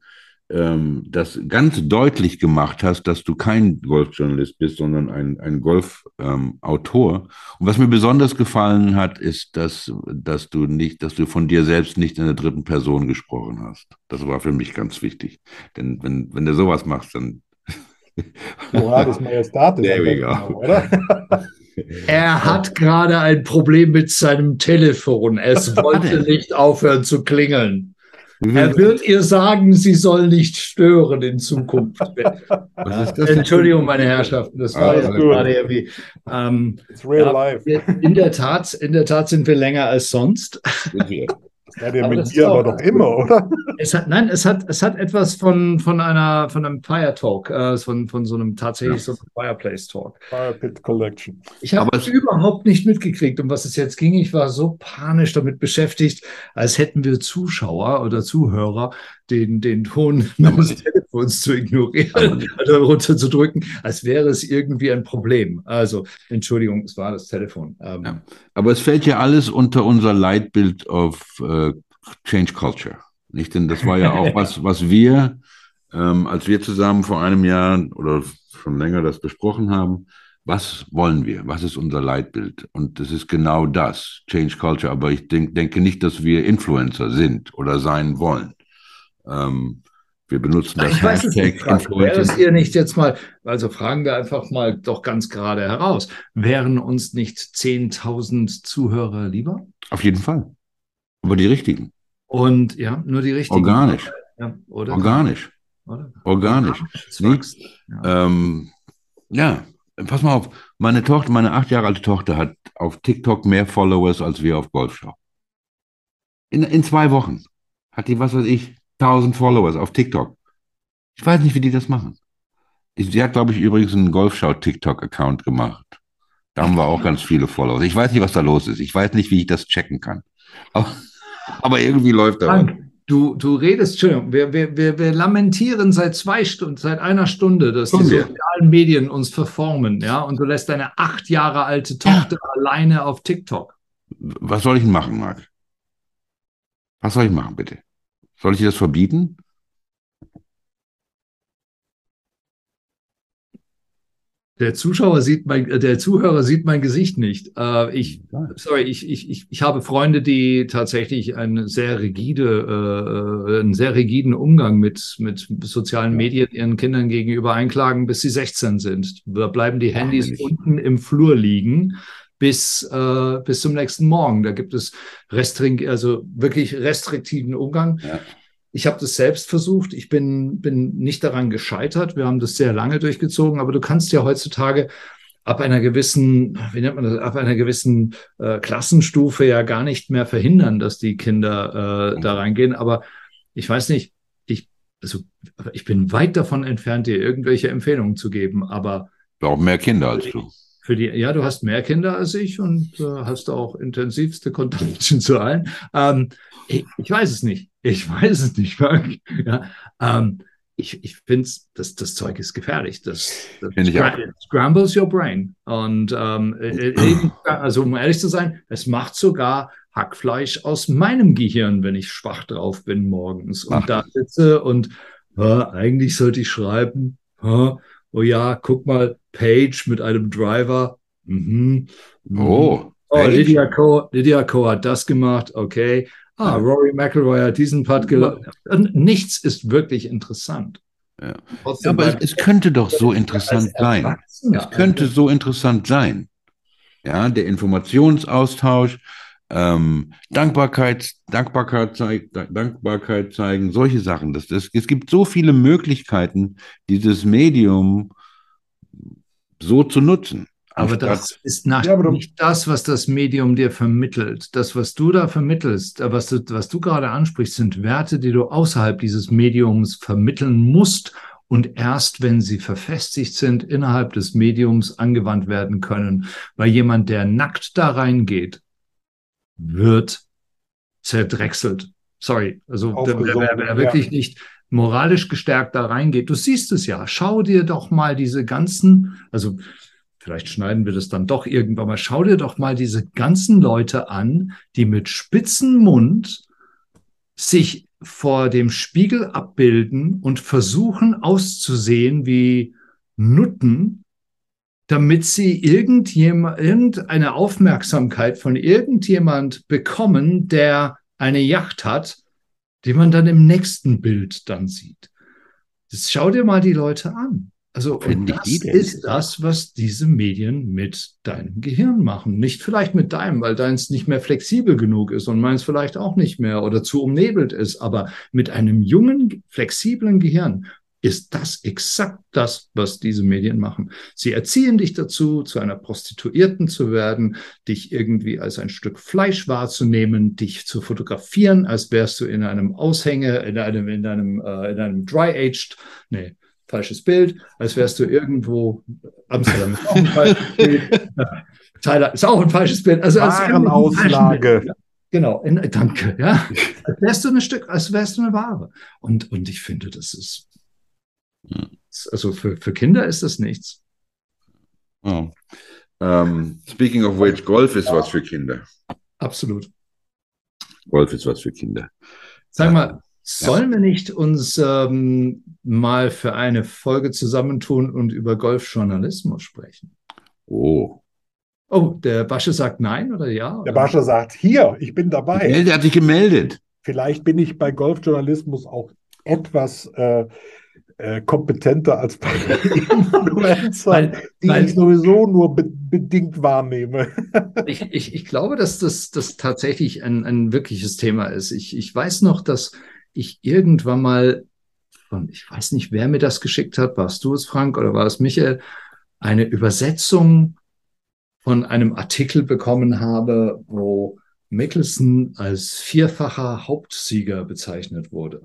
ähm, das ganz deutlich gemacht hast, dass du kein Golfjournalist bist, sondern ein, ein Golfautor. Ähm, und was mir besonders gefallen hat, ist, dass, dass du nicht, dass du von dir selbst nicht in der dritten Person gesprochen hast. Das war für mich ganz wichtig. Denn wenn, wenn du sowas machst, dann. [laughs] Morales Majestatis, There we go. oder? [laughs] Er hat gerade ein Problem mit seinem Telefon. Es wollte nicht aufhören zu klingeln. Er wird ihr sagen, sie soll nicht stören in Zukunft. [laughs] Entschuldigung, meine Herrschaften, das war jetzt gerade irgendwie. Ähm, It's real ja, life. In der Tat, in der Tat sind wir länger als sonst. Ja, der aber mit dir aber doch immer, oder? Es hat, nein, es hat, es hat etwas von, von einer von einem Fire Talk, äh, von, von so einem tatsächlich ja. so einem Fireplace Talk. Fire Pit Collection. Ich habe überhaupt nicht mitgekriegt, um was es jetzt ging. Ich war so panisch damit beschäftigt, als hätten wir Zuschauer oder Zuhörer den, den Ton [laughs] des Telefons zu ignorieren oder runterzudrücken, als wäre es irgendwie ein Problem. Also, Entschuldigung, es war das Telefon. Ähm, ja. Aber es fällt ja alles unter unser Leitbild auf äh, Change Culture. Nicht? Denn das war ja auch [laughs] was, was wir, ähm, als wir zusammen vor einem Jahr oder schon länger das besprochen haben, was wollen wir? Was ist unser Leitbild? Und das ist genau das, Change Culture. Aber ich denk, denke nicht, dass wir Influencer sind oder sein wollen. Ähm, wir benutzen das ich Hashtag Wäre es ihr nicht jetzt mal, also fragen wir einfach mal doch ganz gerade heraus, wären uns nicht 10.000 Zuhörer lieber? Auf jeden Fall. Aber die richtigen. Und ja, nur die richtigen. Organisch. Ja, oder? Organisch. Oder? Organisch. Organisch. Ja. Ähm, ja, pass mal auf. Meine Tochter, meine acht Jahre alte Tochter hat auf TikTok mehr Followers als wir auf Golfschau. In, in zwei Wochen hat die, was weiß ich, 1000 Followers auf TikTok. Ich weiß nicht, wie die das machen. Sie hat, glaube ich, übrigens einen Golfschau-TikTok-Account gemacht. Da haben wir auch ganz viele Follower. Ich weiß nicht, was da los ist. Ich weiß nicht, wie ich das checken kann. Aber, [laughs] aber irgendwie läuft da. Frank, du, du redest, Entschuldigung, wir, wir, wir, wir lamentieren seit zwei Stunden, seit einer Stunde, dass Stunde. die sozialen Medien uns verformen, ja, und du lässt deine acht Jahre alte Tochter ja. alleine auf TikTok. Was soll ich denn machen, Marc? Was soll ich machen, bitte? Soll ich dir das verbieten? Der Zuschauer sieht mein, äh, der Zuhörer sieht mein Gesicht nicht. Äh, ich, sorry, ich, ich, ich, ich habe Freunde, die tatsächlich eine sehr rigide, äh, einen sehr rigiden Umgang mit, mit sozialen Medien ihren Kindern gegenüber einklagen, bis sie 16 sind. Da bleiben die Handys unten im Flur liegen bis, äh, bis zum nächsten Morgen. Da gibt es restring also wirklich restriktiven Umgang. Ja. Ich habe das selbst versucht. Ich bin, bin nicht daran gescheitert. Wir haben das sehr lange durchgezogen, aber du kannst ja heutzutage ab einer gewissen, wie nennt man das, ab einer gewissen äh, Klassenstufe ja gar nicht mehr verhindern, dass die Kinder äh, da reingehen. Aber ich weiß nicht, ich, also ich bin weit davon entfernt, dir irgendwelche Empfehlungen zu geben, aber. Auch mehr Kinder als du für die, ja, du hast mehr Kinder als ich und äh, hast auch intensivste Kontakte [laughs] zu allen. Ähm, ich, ich, weiß es nicht. Ich weiß es nicht. [laughs] ja, ähm, ich ich finde, das, das Zeug ist gefährlich. Das, das scrambles your brain. Und ähm, äh, äh, also um ehrlich zu sein, es macht sogar Hackfleisch aus meinem Gehirn, wenn ich schwach drauf bin morgens und Ach. da sitze und äh, eigentlich sollte ich schreiben, äh, oh ja, guck mal, Page mit einem Driver. Mhm. Oh. Oh, Lydia Co, Lydia Co hat das gemacht, okay. Ah, Rory McIlroy hat diesen Putt gelaufen. Nichts ist wirklich interessant. Ja. ja aber es, es, könnte doch so interessant sein. Es könnte so interessant sein. Ja, der Informationsaustausch, ähm, Dankbarkeit, Dankbarkeit, zeig, Dankbarkeit zeigen, solche Sachen. Das, das, es gibt so viele Möglichkeiten, dieses Medium so zu nutzen. Aber das ist nach, ja, nicht das, was das Medium dir vermittelt. Das, was du da vermittelst, äh, was du, was du gerade ansprichst, sind Werte, die du außerhalb dieses Mediums vermitteln musst und erst wenn sie verfestigt sind, innerhalb des Mediums angewandt werden können. Weil jemand, der nackt da reingeht, wird zerdrechselt. Sorry, also wer, wer, wer wirklich ja. nicht moralisch gestärkt da reingeht, du siehst es ja, schau dir doch mal diese ganzen, also vielleicht schneiden wir das dann doch irgendwann mal, schau dir doch mal diese ganzen Leute an, die mit spitzen Mund sich vor dem Spiegel abbilden und versuchen auszusehen wie Nutten, damit sie irgendjemand, irgendeine Aufmerksamkeit von irgendjemand bekommen, der eine Yacht hat, die man dann im nächsten Bild dann sieht. Das schau dir mal die Leute an. Also das ist das, was diese Medien mit deinem Gehirn machen. Nicht vielleicht mit deinem, weil deins nicht mehr flexibel genug ist und meins vielleicht auch nicht mehr oder zu umnebelt ist. Aber mit einem jungen, flexiblen Gehirn ist das exakt das, was diese Medien machen. Sie erziehen dich dazu, zu einer Prostituierten zu werden, dich irgendwie als ein Stück Fleisch wahrzunehmen, dich zu fotografieren, als wärst du in einem Aushänge, in einem, in einem, äh, in einem Dry-Aged, nee, falsches Bild, als wärst du irgendwo, Amsterdam ist auch ein falsches [laughs] Bild, Thailand ist auch ein falsches Bild. Also als Auslage. Genau, in, danke, ja. Als wärst du ein Stück, als wärst du eine Ware. Und, und ich finde, das ist, also für, für Kinder ist das nichts. Oh. Um, speaking of which, Golf ist was für Kinder. Absolut. Golf ist was für Kinder. Sag mal, Sollen wir nicht uns ähm, mal für eine Folge zusammentun und über Golfjournalismus sprechen? Oh. Oh, der Basche sagt nein oder ja? Oder? Der Basche sagt hier, ich bin dabei. Der hat sich gemeldet. Vielleicht bin ich bei Golfjournalismus auch etwas äh, äh, kompetenter als bei [laughs] Influencern, die weil, ich sowieso nur be bedingt wahrnehme. [laughs] ich, ich, ich glaube, dass das, das tatsächlich ein, ein wirkliches Thema ist. Ich, ich weiß noch, dass ich irgendwann mal von, ich weiß nicht, wer mir das geschickt hat, warst du es, Frank, oder war es Michael, eine Übersetzung von einem Artikel bekommen habe, wo Mickelson als vierfacher Hauptsieger bezeichnet wurde.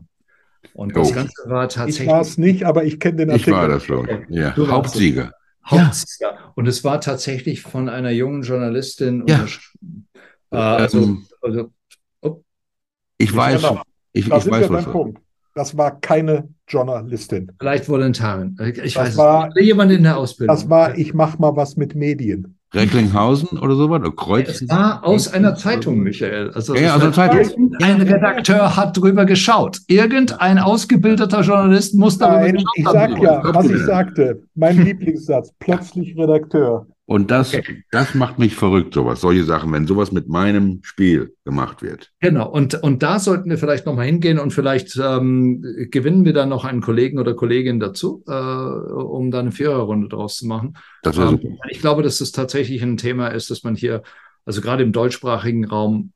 Und das oh. Ganze war tatsächlich. Ich war es nicht, aber ich kenne den Artikel. Ich war das schon. Ja. Du Hauptsieger. Hauptsieger. Ja. Und es war tatsächlich von einer jungen Journalistin. Ja. Äh, also, ähm, also oh. Ich weiß, genau. Ich, da ich weiß, was Punkt. Das war keine Journalistin. Vielleicht Volontarin. Ich das weiß war, es. Jemand in der Ausbildung. Das war, ich mache mal was mit Medien. Recklinghausen oder sowas? Oder Kreuz? Es war aus einer Zeitung, Michael. Also ja, aus einer Zeitung. Ein Redakteur hat drüber geschaut. Irgendein ausgebildeter Journalist muss darüber Nein, Ich sag ja, was ich sagte. Mein [laughs] Lieblingssatz. Plötzlich Redakteur. Und das, okay. das macht mich verrückt, sowas, solche Sachen, wenn sowas mit meinem Spiel gemacht wird. Genau, und, und da sollten wir vielleicht nochmal hingehen und vielleicht ähm, gewinnen wir dann noch einen Kollegen oder Kollegin dazu, äh, um da eine Viererrunde draus zu machen. Das wäre ähm, super. Ich glaube, dass das tatsächlich ein Thema ist, dass man hier, also gerade im deutschsprachigen Raum,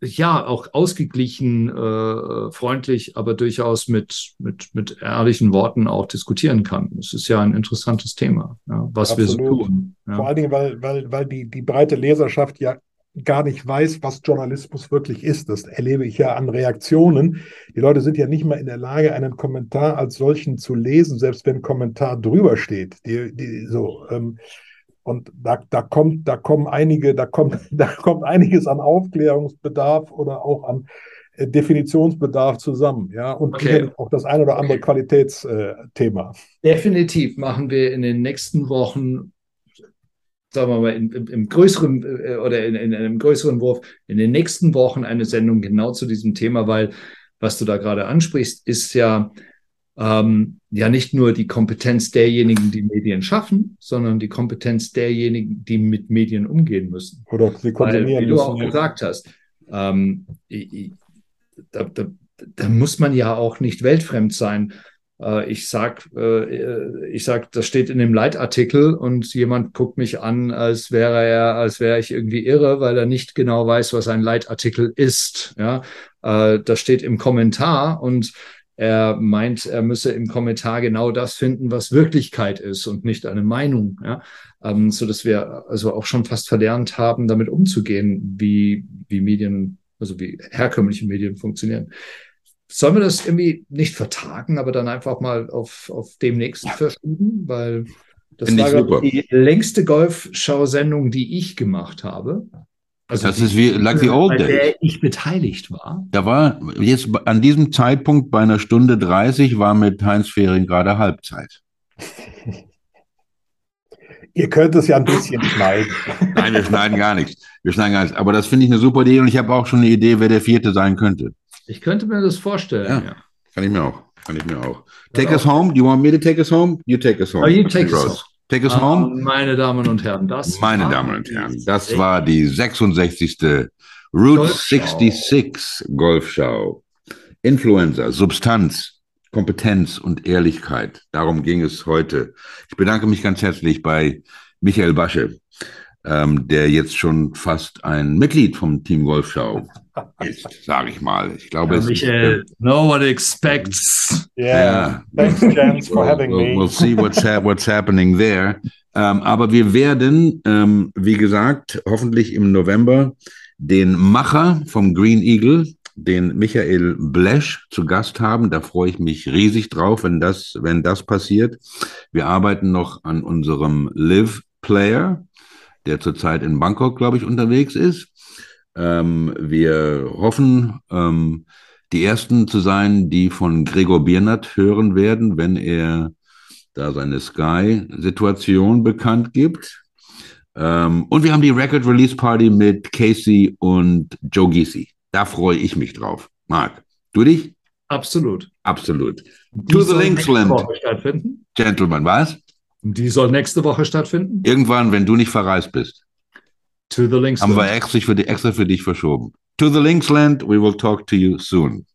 ja, auch ausgeglichen, äh, freundlich, aber durchaus mit, mit, mit ehrlichen Worten auch diskutieren kann. Es ist ja ein interessantes Thema, ja, was Absolut. wir so tun. Ja. Vor allen Dingen, weil, weil, weil die, die breite Leserschaft ja gar nicht weiß, was Journalismus wirklich ist. Das erlebe ich ja an Reaktionen. Die Leute sind ja nicht mal in der Lage, einen Kommentar als solchen zu lesen, selbst wenn ein Kommentar drüber steht. Die, die, so, ähm, und da, da kommt, da kommen einige, da kommt, [laughs] da kommt einiges an Aufklärungsbedarf oder auch an äh, Definitionsbedarf zusammen, ja, und okay. auch das ein oder andere Qualitätsthema. Definitiv machen wir in den nächsten Wochen, sagen wir mal, in, im, größeren äh, oder in, in einem größeren Wurf, in den nächsten Wochen eine Sendung genau zu diesem Thema, weil was du da gerade ansprichst, ist ja ähm, ja nicht nur die Kompetenz derjenigen, die Medien schaffen, sondern die Kompetenz derjenigen, die mit Medien umgehen müssen. Oder sie Weil, wie du auch gesagt hast, ähm, da, da, da, muss man ja auch nicht weltfremd sein. äh, ich sag, äh, ich sag, das steht in dem Leitartikel und jemand guckt mich an, als wäre er, als wäre ich irgendwie irre, weil er nicht genau weiß, was ein Leitartikel ist. Ja, äh, das steht im Kommentar und er meint, er müsse im Kommentar genau das finden, was Wirklichkeit ist und nicht eine Meinung. Ja? Ähm, so dass wir also auch schon fast verlernt haben, damit umzugehen, wie, wie Medien, also wie herkömmliche Medien funktionieren. Sollen wir das irgendwie nicht vertagen, aber dann einfach mal auf, auf demnächst verschieben? Weil das Find war die längste Golfschau-Sendung, die ich gemacht habe. Also das ist wie like the old days. der ich beteiligt war. Da war jetzt an diesem Zeitpunkt bei einer Stunde 30 war mit Heinz Fehring gerade Halbzeit. [laughs] Ihr könnt es ja ein bisschen schneiden. [laughs] Nein, wir schneiden gar nichts. Wir schneiden gar nichts. Aber das finde ich eine super Idee und ich habe auch schon eine Idee, wer der Vierte sein könnte. Ich könnte mir das vorstellen. Ja, ja. kann ich mir auch. Kann ich mir auch. Take ja, us home. Do you want me to take us home? You take us home. Oh, you take us home. Take home. Meine Damen und Herren, das Meine Damen und Herren, das war die 66. Route Golfschau. 66 Golfschau. Influencer, Substanz, Kompetenz und Ehrlichkeit. Darum ging es heute. Ich bedanke mich ganz herzlich bei Michael Basche, ähm, der jetzt schon fast ein Mitglied vom Team Golfschau ist, sage ich mal. Ich glaube, ja, es Michael, ist, no one expects. Yeah, yeah. thanks, Jens, for having we'll, me. We'll see what's, ha what's happening there. Ähm, aber wir werden, ähm, wie gesagt, hoffentlich im November den Macher vom Green Eagle, den Michael Blesch zu Gast haben. Da freue ich mich riesig drauf, wenn das, wenn das passiert. Wir arbeiten noch an unserem Live Player, der zurzeit in Bangkok, glaube ich, unterwegs ist. Ähm, wir hoffen, ähm, die Ersten zu sein, die von Gregor Biernat hören werden, wenn er da seine Sky-Situation bekannt gibt. Ähm, und wir haben die Record Release Party mit Casey und Joe Giesi. Da freue ich mich drauf. Marc, du dich? Absolut. Absolut. Die to the Linksland. Gentlemen, was? Die soll nächste Woche stattfinden? Irgendwann, wenn du nicht verreist bist. To the Linksland. Haben wir extra für, die, extra für dich verschoben. To the Linksland, we will talk to you soon.